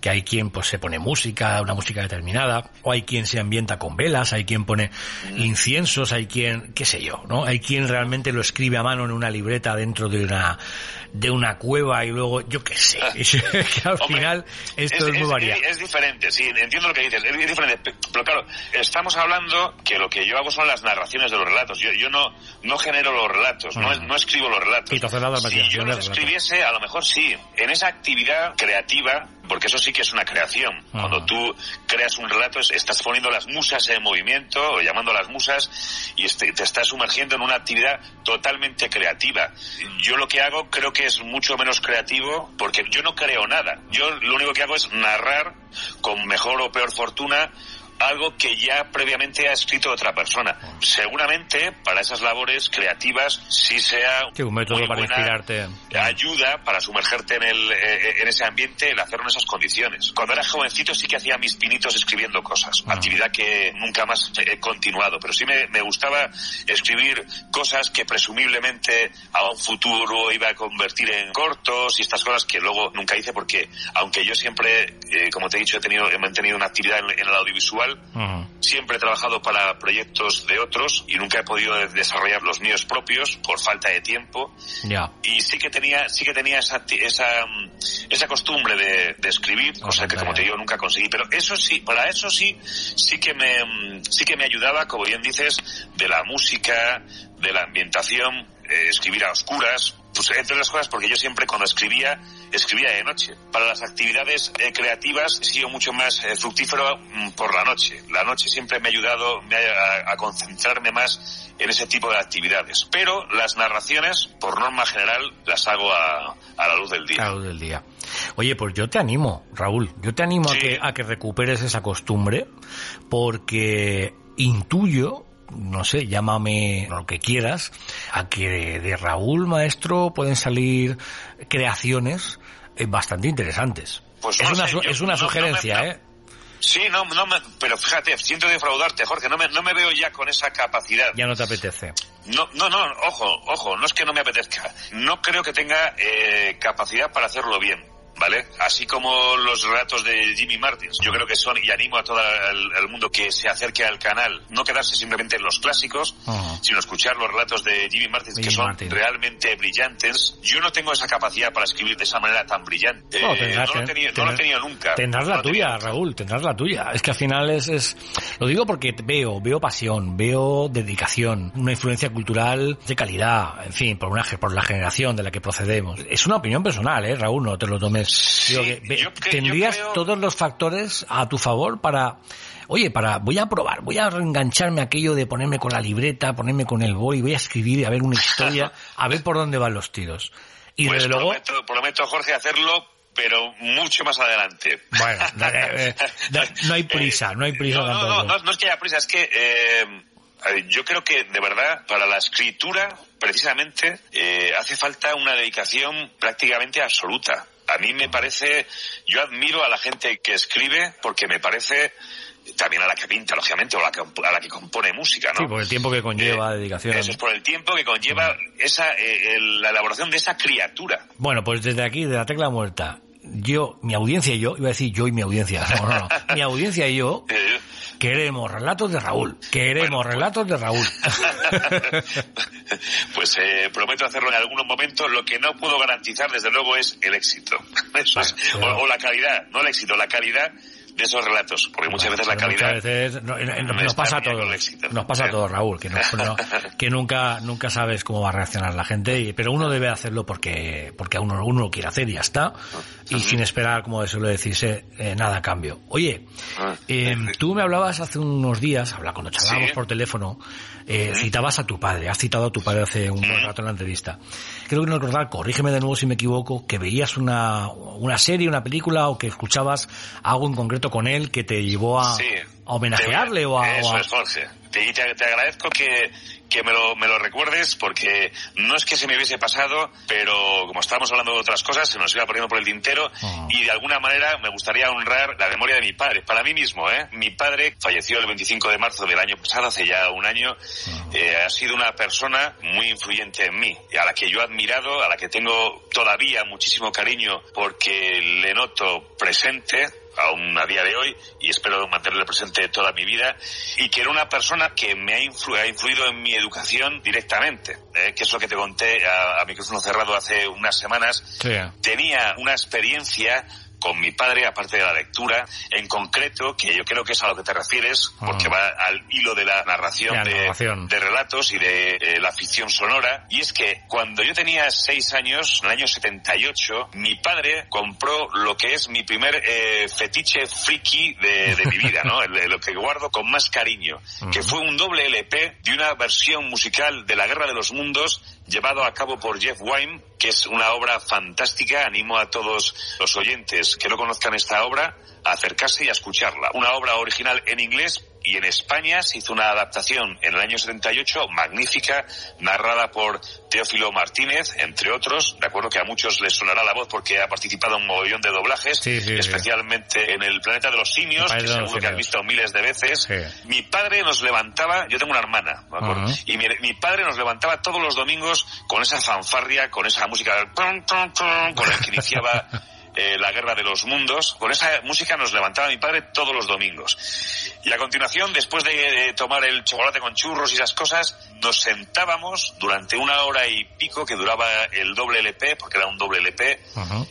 que hay quien pues se pone música, una música determinada, o hay quien se ambienta con velas, hay quien pone inciensos, hay quien, qué sé yo, ¿no? Hay quien realmente lo escribe a mano en una libreta dentro de una, de una cueva y luego, yo qué sé, que al final esto es, muy variado. Es diferente, sí, entiendo lo que dices, es diferente. pe- Pero claro, estamos hablando que lo que yo hago son las narraciones de los relatos. Yo, yo no, no genero los relatos, no, es- no escribo los relatos. Y si yo los escribiese, a lo mejor sí. En esa actividad creativa, porque eso sí que es una creación. Cuando tú creas un relato, es- estás poniendo las musas en movimiento, o llamando a las musas, y este- te estás sumergiendo en una actividad totalmente creativa. Yo lo que hago creo que es mucho menos creativo, porque yo no creo nada. Yo lo único que hago es narrar, con mejor o peor fortuna, algo que ya previamente ha escrito otra persona. Seguramente para esas labores creativas sí sea sí, un método para inspirarte. Ayuda para sumergerte en, el, eh, en ese ambiente, el hacerlo en esas condiciones. Cuando era jovencito sí que hacía mis pinitos escribiendo cosas, ah. actividad que nunca más he continuado, pero sí me, me gustaba escribir cosas que presumiblemente a un futuro iba a convertir en cortos y estas cosas que luego nunca hice porque aunque yo siempre, eh, como te he dicho, he, tenido, he mantenido una actividad en, el audiovisual, siempre he trabajado para proyectos de otros y nunca he podido desarrollar los míos propios por falta de tiempo. Y sí que tenía, sí que tenía esa, esa, esa costumbre de, de escribir, cosa que como te digo nunca conseguí. Pero eso sí, para eso sí, sí que me, sí que me ayudaba, como bien dices, de la música, de la ambientación, eh, escribir a oscuras, pues entre otras cosas porque yo siempre cuando escribía, escribía de noche. Para las actividades eh, creativas he sido mucho más eh, fructífero mm, por la noche. La noche siempre me ha ayudado me a, concentrarme más en ese tipo de actividades. Pero las narraciones, por norma general, las hago a, la luz del día. A la luz del día. Oye, pues yo te animo, Raúl, yo te animo a, que, a que recuperes esa costumbre porque intuyo no sé, llámame lo que quieras, a que de Raúl Maestro pueden salir creaciones eh, bastante interesantes. Pues es, una, es una sugerencia, ¿eh? Sí, no, no pero fíjate, siento defraudarte, Jorge, no me, no me veo ya con esa capacidad. Ya no te apetece. No, no, no, ojo, ojo, no es que no me apetezca. No creo que tenga eh, capacidad para hacerlo bien ¿vale? Así como los relatos de Jimmy Martins. Yo creo que son, y animo a todo el, mundo que se acerque al canal, no quedarse simplemente en los clásicos, sino escuchar los relatos de Jimmy Martins, que son realmente brillantes. Yo no tengo esa capacidad para escribir de esa manera tan brillante. No, eh, lo, he tenido, nunca. Tendrás la tuya, Raúl, tendrás la tuya. Es que al final es, es... Lo digo porque veo, veo pasión, veo dedicación, una influencia cultural de calidad, en fin, por, una, por la generación de la que procedemos. Es una opinión personal, ¿eh, Raúl? No te lo tomes tendrías todos los factores a tu favor para oye, para, voy a probar, voy a reengancharme aquello de ponerme con la libreta, ponerme con el boli, voy a escribir y a ver una historia, a ver por dónde van los tiros. Y pues desde luego. Prometo, Jorge, hacerlo, pero mucho más adelante. Bueno, eh, no hay prisa, no hay prisa no, tampoco. No, no, es que haya prisa, es que eh, yo creo que de verdad, para la escritura, precisamente, eh, hace falta una dedicación prácticamente absoluta a mí me parece, yo admiro a la gente que escribe porque me parece también a la que pinta, lógicamente, o a la que, a la que compone música, ¿no? Sí, por el tiempo que conlleva eh, dedicación. Eso es por el tiempo que conlleva esa, eh, la elaboración de esa criatura. Bueno, pues desde aquí, de la tecla muerta, yo, mi audiencia y yo, iba a decir yo y mi audiencia, no, no, no. mi audiencia y yo, Queremos relatos de Raúl. Queremos pues- relatos de Raúl. pues eh, prometo hacerlo en algunos momentos. Lo que no puedo garantizar, desde luego, es el éxito. o, la calidad, no el éxito, la calidad de esos relatos, porque muchas veces la calidad muchas veces nos pasa a todos, nos pasa a todos, Raúl, que, que nunca nunca sabes cómo va a reaccionar la gente, pero uno debe hacerlo porque porque a uno uno lo quiere hacer y ya está, y sin esperar, como suele decirse, eh, nada a cambio. Oye, ah. eh, tú me hablabas hace unos días, habla cuando charlábamos por teléfono, eh, citabas a tu padre, has citado a tu padre hace un rato en la entrevista. Creo que no recordar, corrígeme de nuevo si me equivoco, que veías una, una serie, una película o que escuchabas algo en concreto con él que te llevó a, homenajearle o a... Eso es, Jorge. Te, te agradezco que, que me lo, me lo recuerdes porque no es que se me hubiese pasado, pero como estábamos hablando de otras cosas, se nos iba poniendo por el tintero ah. y de alguna manera me gustaría honrar la memoria de mi padre, para mí mismo, ¿eh? Mi padre falleció el 25 de marzo del año pasado, hace ya un año, ah. eh, ha sido una persona muy influyente en mí, a la que yo he admirado, a la que tengo todavía muchísimo cariño porque le noto presente, aún a día de hoy y espero mantenerle presente toda mi vida y que era una persona que me ha, influido en mi educación directamente, ¿eh? que es lo que te conté a, micrófono cerrado hace unas semanas. Tenía una experiencia con mi padre, aparte de la lectura, en concreto, que yo creo que es a lo que te refieres, porque ah. va al hilo de la narración, de, relatos y de eh, la ficción sonora, y es que cuando yo tenía seis años, en el año 78, mi padre compró lo que es mi primer eh, fetiche friki de, mi vida, ¿no? lo que guardo con más cariño, que fue un doble LP de una versión musical de La Guerra de los Mundos llevado a cabo por Jeff Wine, que es una obra fantástica. Animo a todos los oyentes que no conozcan esta obra a acercarse y a escucharla. Una obra original en inglés y en España se hizo una adaptación en el año 78 magnífica, narrada por Teófilo Martínez, entre otros. De acuerdo que a muchos les sonará la voz porque ha participado en un mogollón de doblajes, especialmente en El planeta de los simios, que seguro que has visto miles de veces. Mi padre nos levantaba, yo tengo una hermana. Y mi, mi, padre nos levantaba todos los domingos con esa fanfarria, con esa música, con el que iniciaba eh, La Guerra de los Mundos. Con esa música nos levantaba mi padre todos los domingos. Y a continuación, después de tomar el chocolate con churros y esas cosas, nos sentábamos durante una hora y pico que duraba el doble LP, porque era un doble LP,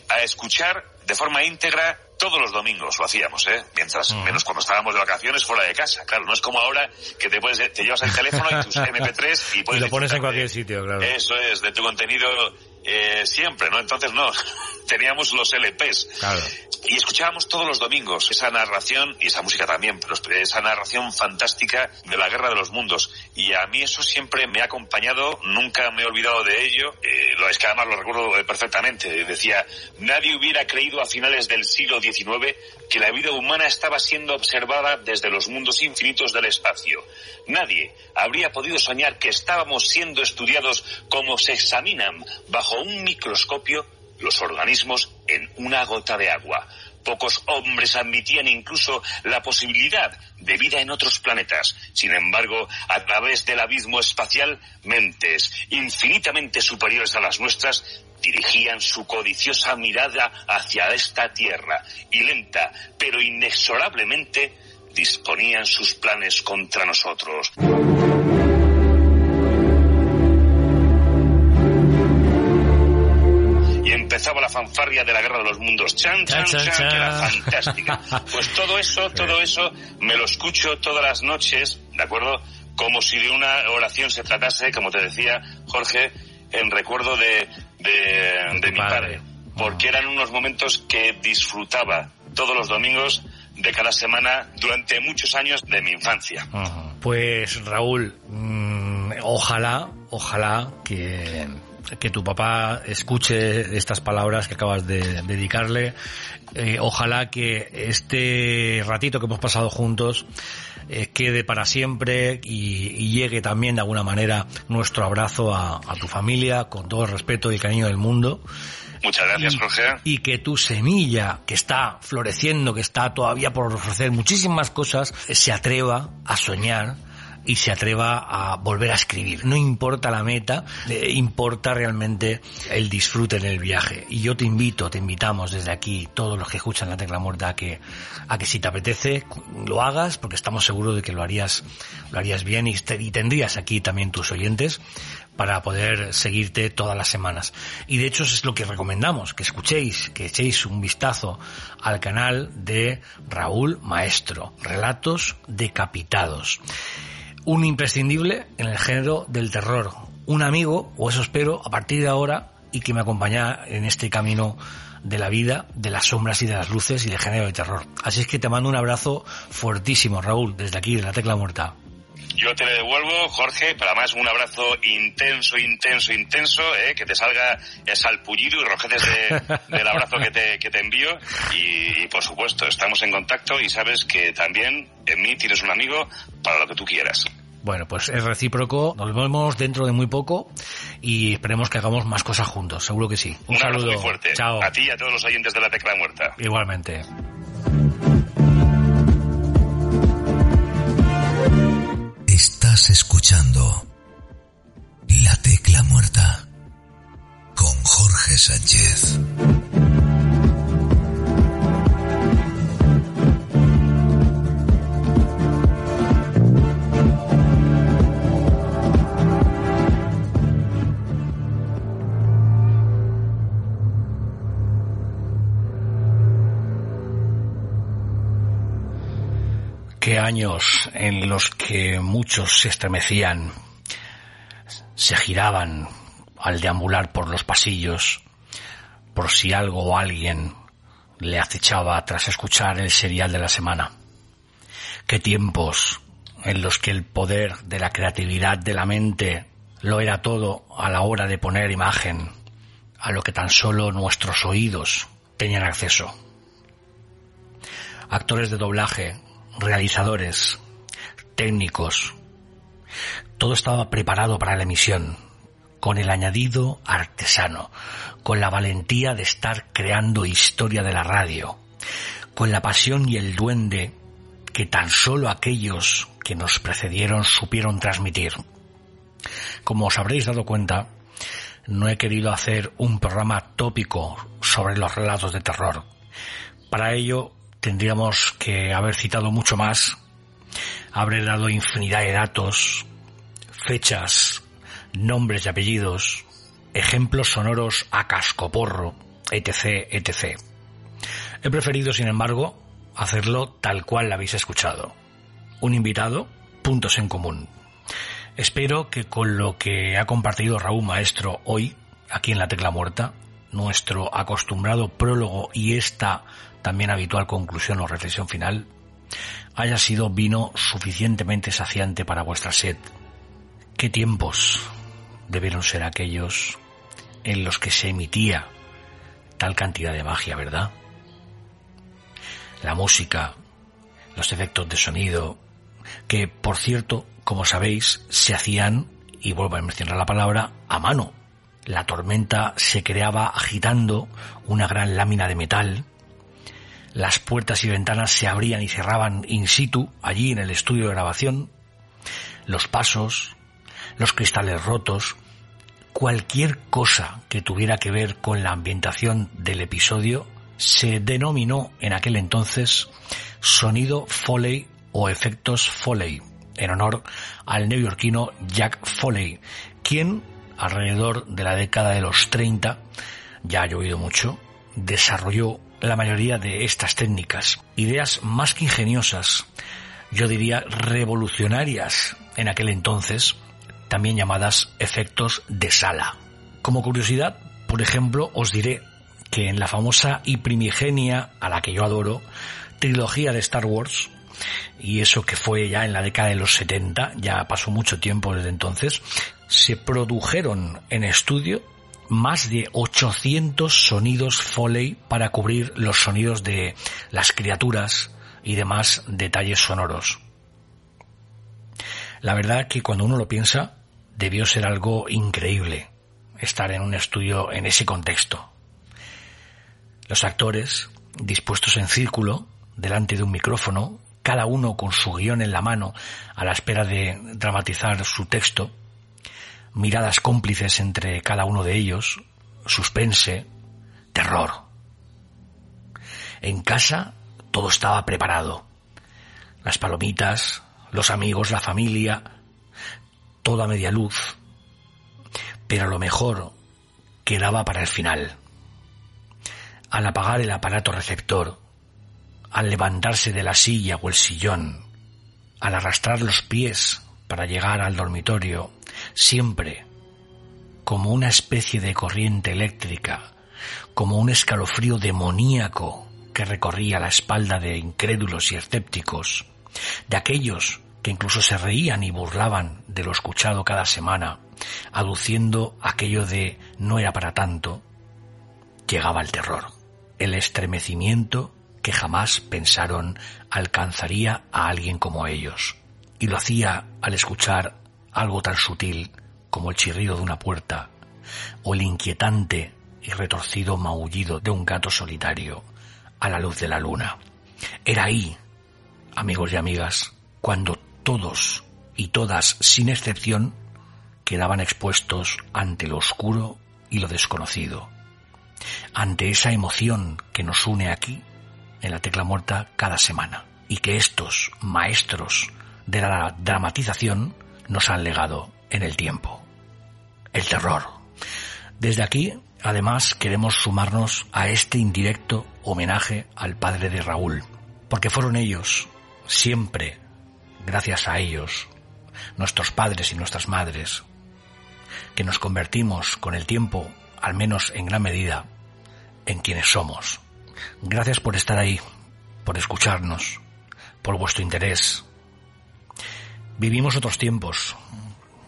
a escuchar de forma íntegra todos los domingos lo hacíamos, ¿eh? Mientras, menos cuando estábamos de vacaciones fuera de casa. Claro, no es como ahora que te puedes, te llevas el teléfono y tus MP3 y puedes... Y lo pones en cualquier sitio, claro. Eso es, de tu contenido eh, siempre, ¿no? Entonces no, teníamos los LPs. Claro. Y escuchábamos todos los domingos esa narración, y esa música también, pero esa narración fantástica de la Guerra de los Mundos. Y a mí eso siempre me ha acompañado, nunca me he olvidado de ello. Eh, lo es que además lo recuerdo perfectamente. Decía, nadie hubiera creído a finales del siglo XIX que la vida humana estaba siendo observada desde los mundos infinitos del espacio. Nadie habría podido soñar que estábamos siendo estudiados como se examinan bajo un microscopio los organismos en una gota de agua. Pocos hombres admitían incluso la posibilidad de vida en otros planetas. Sin embargo, a través del abismo espacial, mentes infinitamente superiores a las nuestras dirigían su codiciosa mirada hacia esta tierra y lenta, pero inexorablemente, disponían sus planes contra nosotros. Empezaba la fanfarria de la Guerra de los Mundos, chan, chan, chan, que era fantástica. Pues todo eso, todo eso, me lo escucho todas las noches, ¿de acuerdo? Como si de una oración se tratase, como te decía Jorge, en recuerdo de, de, mi padre. Porque eran unos momentos que disfrutaba todos los domingos de cada semana durante muchos años de mi infancia. Pues Raúl, mm, ojalá, ojalá que que tu papá escuche estas palabras que acabas de dedicarle. Eh, ojalá que este ratito que hemos pasado juntos eh, quede para siempre y, llegue también de alguna manera nuestro abrazo a, tu familia con todo el respeto y el cariño del mundo. Muchas gracias, Jorge. Y que tu semilla, que está floreciendo, que está todavía por ofrecer muchísimas cosas, se atreva a soñar y se atreva a volver a escribir. No importa la meta, importa realmente el disfrute en el viaje. Y yo te invito, te invitamos desde aquí, todos los que escuchan la tecla muerta, a que, a que si te apetece, lo hagas, porque estamos seguros de que lo harías, lo harías bien y, y tendrías aquí también tus oyentes para poder seguirte todas las semanas. Y de hecho es lo que recomendamos, que escuchéis, que echéis un vistazo al canal de Raúl Maestro, Relatos Decapitados un imprescindible en el género del terror. Un amigo, o eso espero, a partir de ahora, y que me acompaña en este camino de la vida, de las sombras y de las luces y del género de terror. Así es que te mando un abrazo fuertísimo, Raúl, desde aquí, de la Tecla Muerta. Yo te le devuelvo, Jorge, para más un abrazo intenso, intenso, intenso, ¿eh? que te salga el salpullido y rojeces del abrazo que te, que te envío. y, por supuesto, estamos en contacto y sabes que también en mí tienes un amigo para lo que tú quieras. Bueno, pues es recíproco. Nos vemos dentro de muy poco y esperemos que hagamos más cosas juntos. Seguro que sí. Un, saludo muy fuerte. Chao. A ti y a todos los oyentes de la Tecla Muerta. Igualmente. Escuchando La Tecla Muerta con Jorge Sánchez. Años en los que muchos se estremecían, se giraban al deambular por los pasillos, por si algo o alguien le acechaba tras escuchar el serial de la semana. Qué tiempos en los que el poder de la creatividad de la mente lo era todo a la hora de poner imagen a lo que tan solo nuestros oídos tenían acceso. Actores de doblaje, realizadores, técnicos, todo estaba preparado para la emisión, con el añadido artesano, con la valentía de estar creando historia de la radio, con la pasión y el duende que tan solo aquellos que nos precedieron supieron transmitir. Como os habréis dado cuenta, no he querido hacer un programa tópico sobre los relatos de terror. Para ello tendríamos que haber citado mucho más, haber dado infinidad de datos, fechas, nombres y apellidos, ejemplos sonoros a cascoporro, etc., etc. He preferido, sin embargo, hacerlo tal cual lo habéis escuchado. Un invitado, puntos en común. Espero que con lo que ha compartido Raúl Maestro hoy, aquí en la Tecla Muerta, nuestro acostumbrado prólogo y esta también habitual conclusión o reflexión final, haya sido vino suficientemente saciante para vuestra sed. ¿Qué tiempos debieron ser aquellos en los que se emitía tal cantidad de magia, verdad? La música, los efectos de sonido, que por cierto como sabéis, se hacían, y vuelvo a mencionar la palabra, a mano. La tormenta se creaba agitando una gran lámina de metal. Las puertas y ventanas se abrían y cerraban in situ, allí en el estudio de grabación. Los pasos, los cristales rotos, cualquier cosa que tuviera que ver con la ambientación del episodio se denominó en aquel entonces sonido Foley o efectos Foley en honor al neoyorquino Jack Foley, quien alrededor de la década de los 30, ya ha llovido mucho, desarrolló la mayoría de estas técnicas, ideas más que ingeniosas, yo diría revolucionarias en aquel entonces, también llamadas efectos de sala. Como curiosidad, por ejemplo, os diré que en la famosa y primigenia, a la que yo adoro, trilogía de Star Wars, y eso que fue ya en la década de los 70, ya pasó mucho tiempo desde entonces, se produjeron en estudio más de 800 sonidos Foley para cubrir los sonidos de las criaturas y demás detalles sonoros. La verdad que cuando uno lo piensa, debió ser algo increíble estar en un estudio en ese contexto. Los actores, dispuestos en círculo, delante de un micrófono, cada uno con su guion en la mano a la espera de dramatizar su texto, miradas cómplices entre cada uno de ellos, suspense, terror. En casa todo estaba preparado. Las palomitas, los amigos, la familia, toda media luz. Pero lo mejor quedaba para el final. Al apagar el aparato receptor, al levantarse de la silla o el sillón, al arrastrar los pies para llegar al dormitorio, siempre como una especie de corriente eléctrica, como un escalofrío demoníaco que recorría la espalda de incrédulos y escépticos, de aquellos que incluso se reían y burlaban de lo escuchado cada semana, aduciendo aquello de no era para tanto, llegaba el terror, el estremecimiento que jamás pensaron alcanzaría a alguien como ellos. Y lo hacía al escuchar algo tan sutil como el chirrido de una puerta o el inquietante y retorcido maullido de un gato solitario a la luz de la luna. Era ahí, amigos y amigas, cuando todos y todas, sin excepción, quedaban expuestos ante lo oscuro y lo desconocido, ante esa emoción que nos une aquí en la tecla muerta cada semana y que estos maestros de la dramatización nos han legado en el tiempo. El terror. Desde aquí, además, queremos sumarnos a este indirecto homenaje al padre de Raúl, porque fueron ellos, siempre, gracias a ellos, nuestros padres y nuestras madres, que nos convertimos con el tiempo, al menos en gran medida, en quienes somos. Gracias por estar ahí, por escucharnos, por vuestro interés. Vivimos otros tiempos.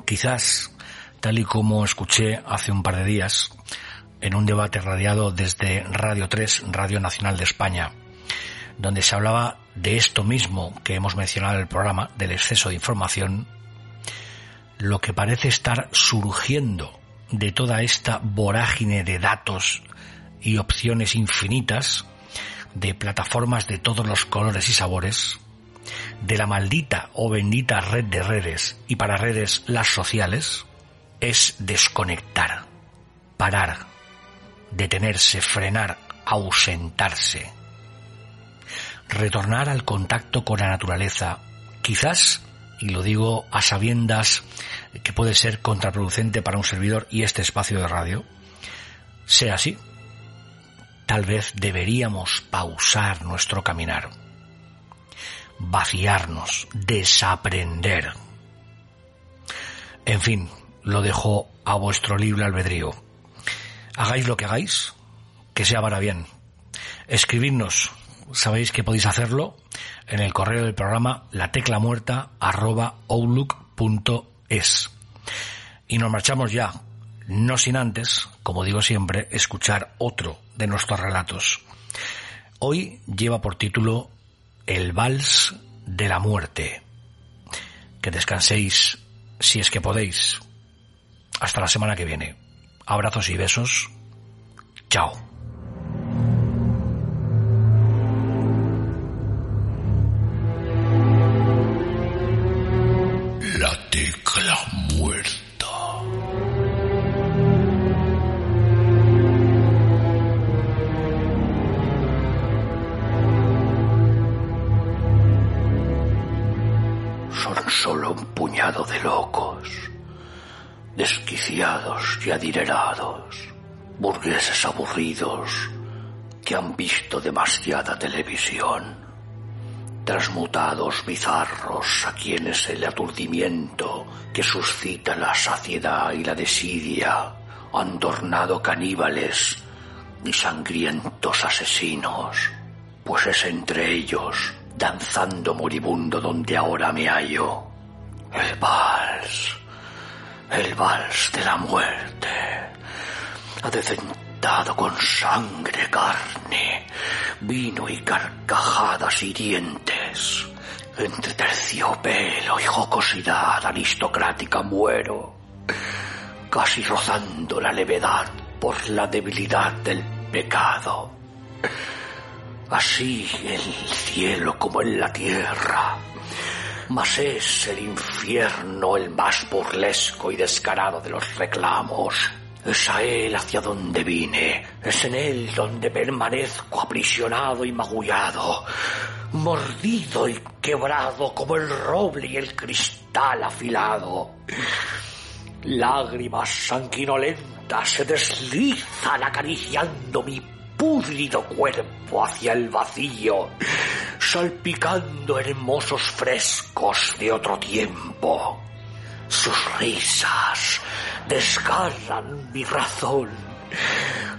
Quizás tal y como escuché hace un par de días en un debate radiado desde Radio 3, Radio Nacional de España, donde se hablaba de esto mismo que hemos mencionado en el programa, del exceso de información, lo que parece estar surgiendo de toda esta vorágine de datos y opciones infinitas, de plataformas de todos los colores y sabores, de la maldita o bendita red de redes y para redes las sociales, es desconectar, parar, detenerse, frenar, ausentarse, retornar al contacto con la naturaleza, quizás, y lo digo a sabiendas que puede ser contraproducente para un servidor y este espacio de radio, sea así. Tal vez deberíamos pausar nuestro caminar, vaciarnos, desaprender. En fin, lo dejo a vuestro libre albedrío. Hagáis lo que hagáis, que sea para bien. Escribidnos, sabéis que podéis hacerlo en el correo del programa la tecla muerta outlook.es. Y nos marchamos ya, no sin antes, como digo siempre, escuchar otro de nuestros relatos. Hoy lleva por título El vals de la muerte. Que descanséis si es que podéis. Hasta la semana que viene. Abrazos y besos. Chao. La de locos, desquiciados y adinerados, burgueses aburridos que han visto demasiada televisión, transmutados bizarros a quienes el aturdimiento que suscita la saciedad y la desidia han tornado caníbales y sangrientos asesinos, pues es entre ellos, danzando moribundo donde ahora me hallo, el vals, el vals de la muerte, adecentado con sangre, carne, vino y carcajadas hirientes. Entre terciopelo y jocosidad aristocrática muero, casi rozando la levedad por la debilidad del pecado. Así en el cielo como en la tierra, mas es el infierno el más burlesco y descarado de los reclamos. Es a él hacia donde vine, es en él donde permanezco aprisionado y magullado, mordido y quebrado como el roble y el cristal afilado. Lágrimas sanguinolentas se deslizan acariciando mi púdrido cuerpo hacia el vacío, salpicando hermosos frescos de otro tiempo. Sus risas desgarran mi razón.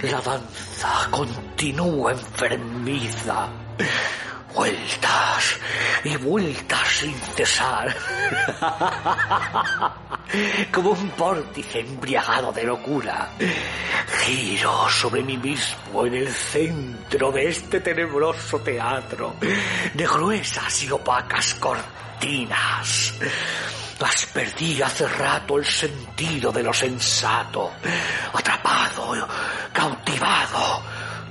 La danza continúa enfermiza. Vueltas y vueltas sin cesar. Como un vórtice embriagado de locura. Giro sobre mí mismo en el centro de este tenebroso teatro de gruesas y opacas cortinas. Las perdí hace rato el sentido de lo sensato. Atrapado, cautivado,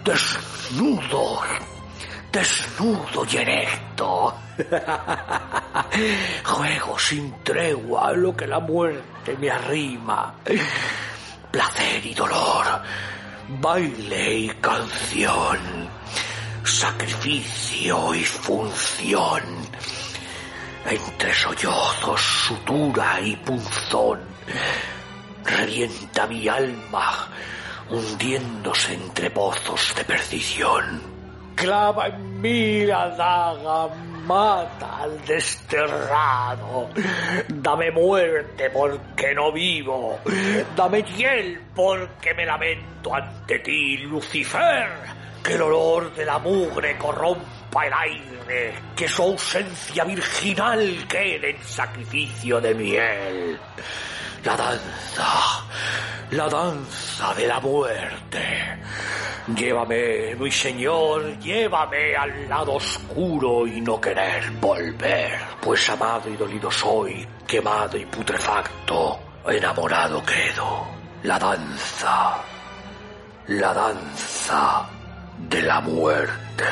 desnudo, desnudo y erecto. Juego sin tregua lo que la muerte me arrima. Placer y dolor, baile y canción, sacrificio y función. Entre sollozos, sutura y punzón, revienta mi alma, hundiéndose entre pozos de perdición. Clava en mí la daga, mata al desterrado. Dame muerte porque no vivo. Dame hiel porque me lamento ante ti, Lucifer. Que el olor de la mugre corrompa el aire, que su ausencia virginal quede en sacrificio de miel. La danza, la danza de la muerte. Llévame, mi señor, llévame al lado oscuro y no querer volver, pues amado y dolido soy, quemado y putrefacto, enamorado quedo. La danza, la danza de la muerte.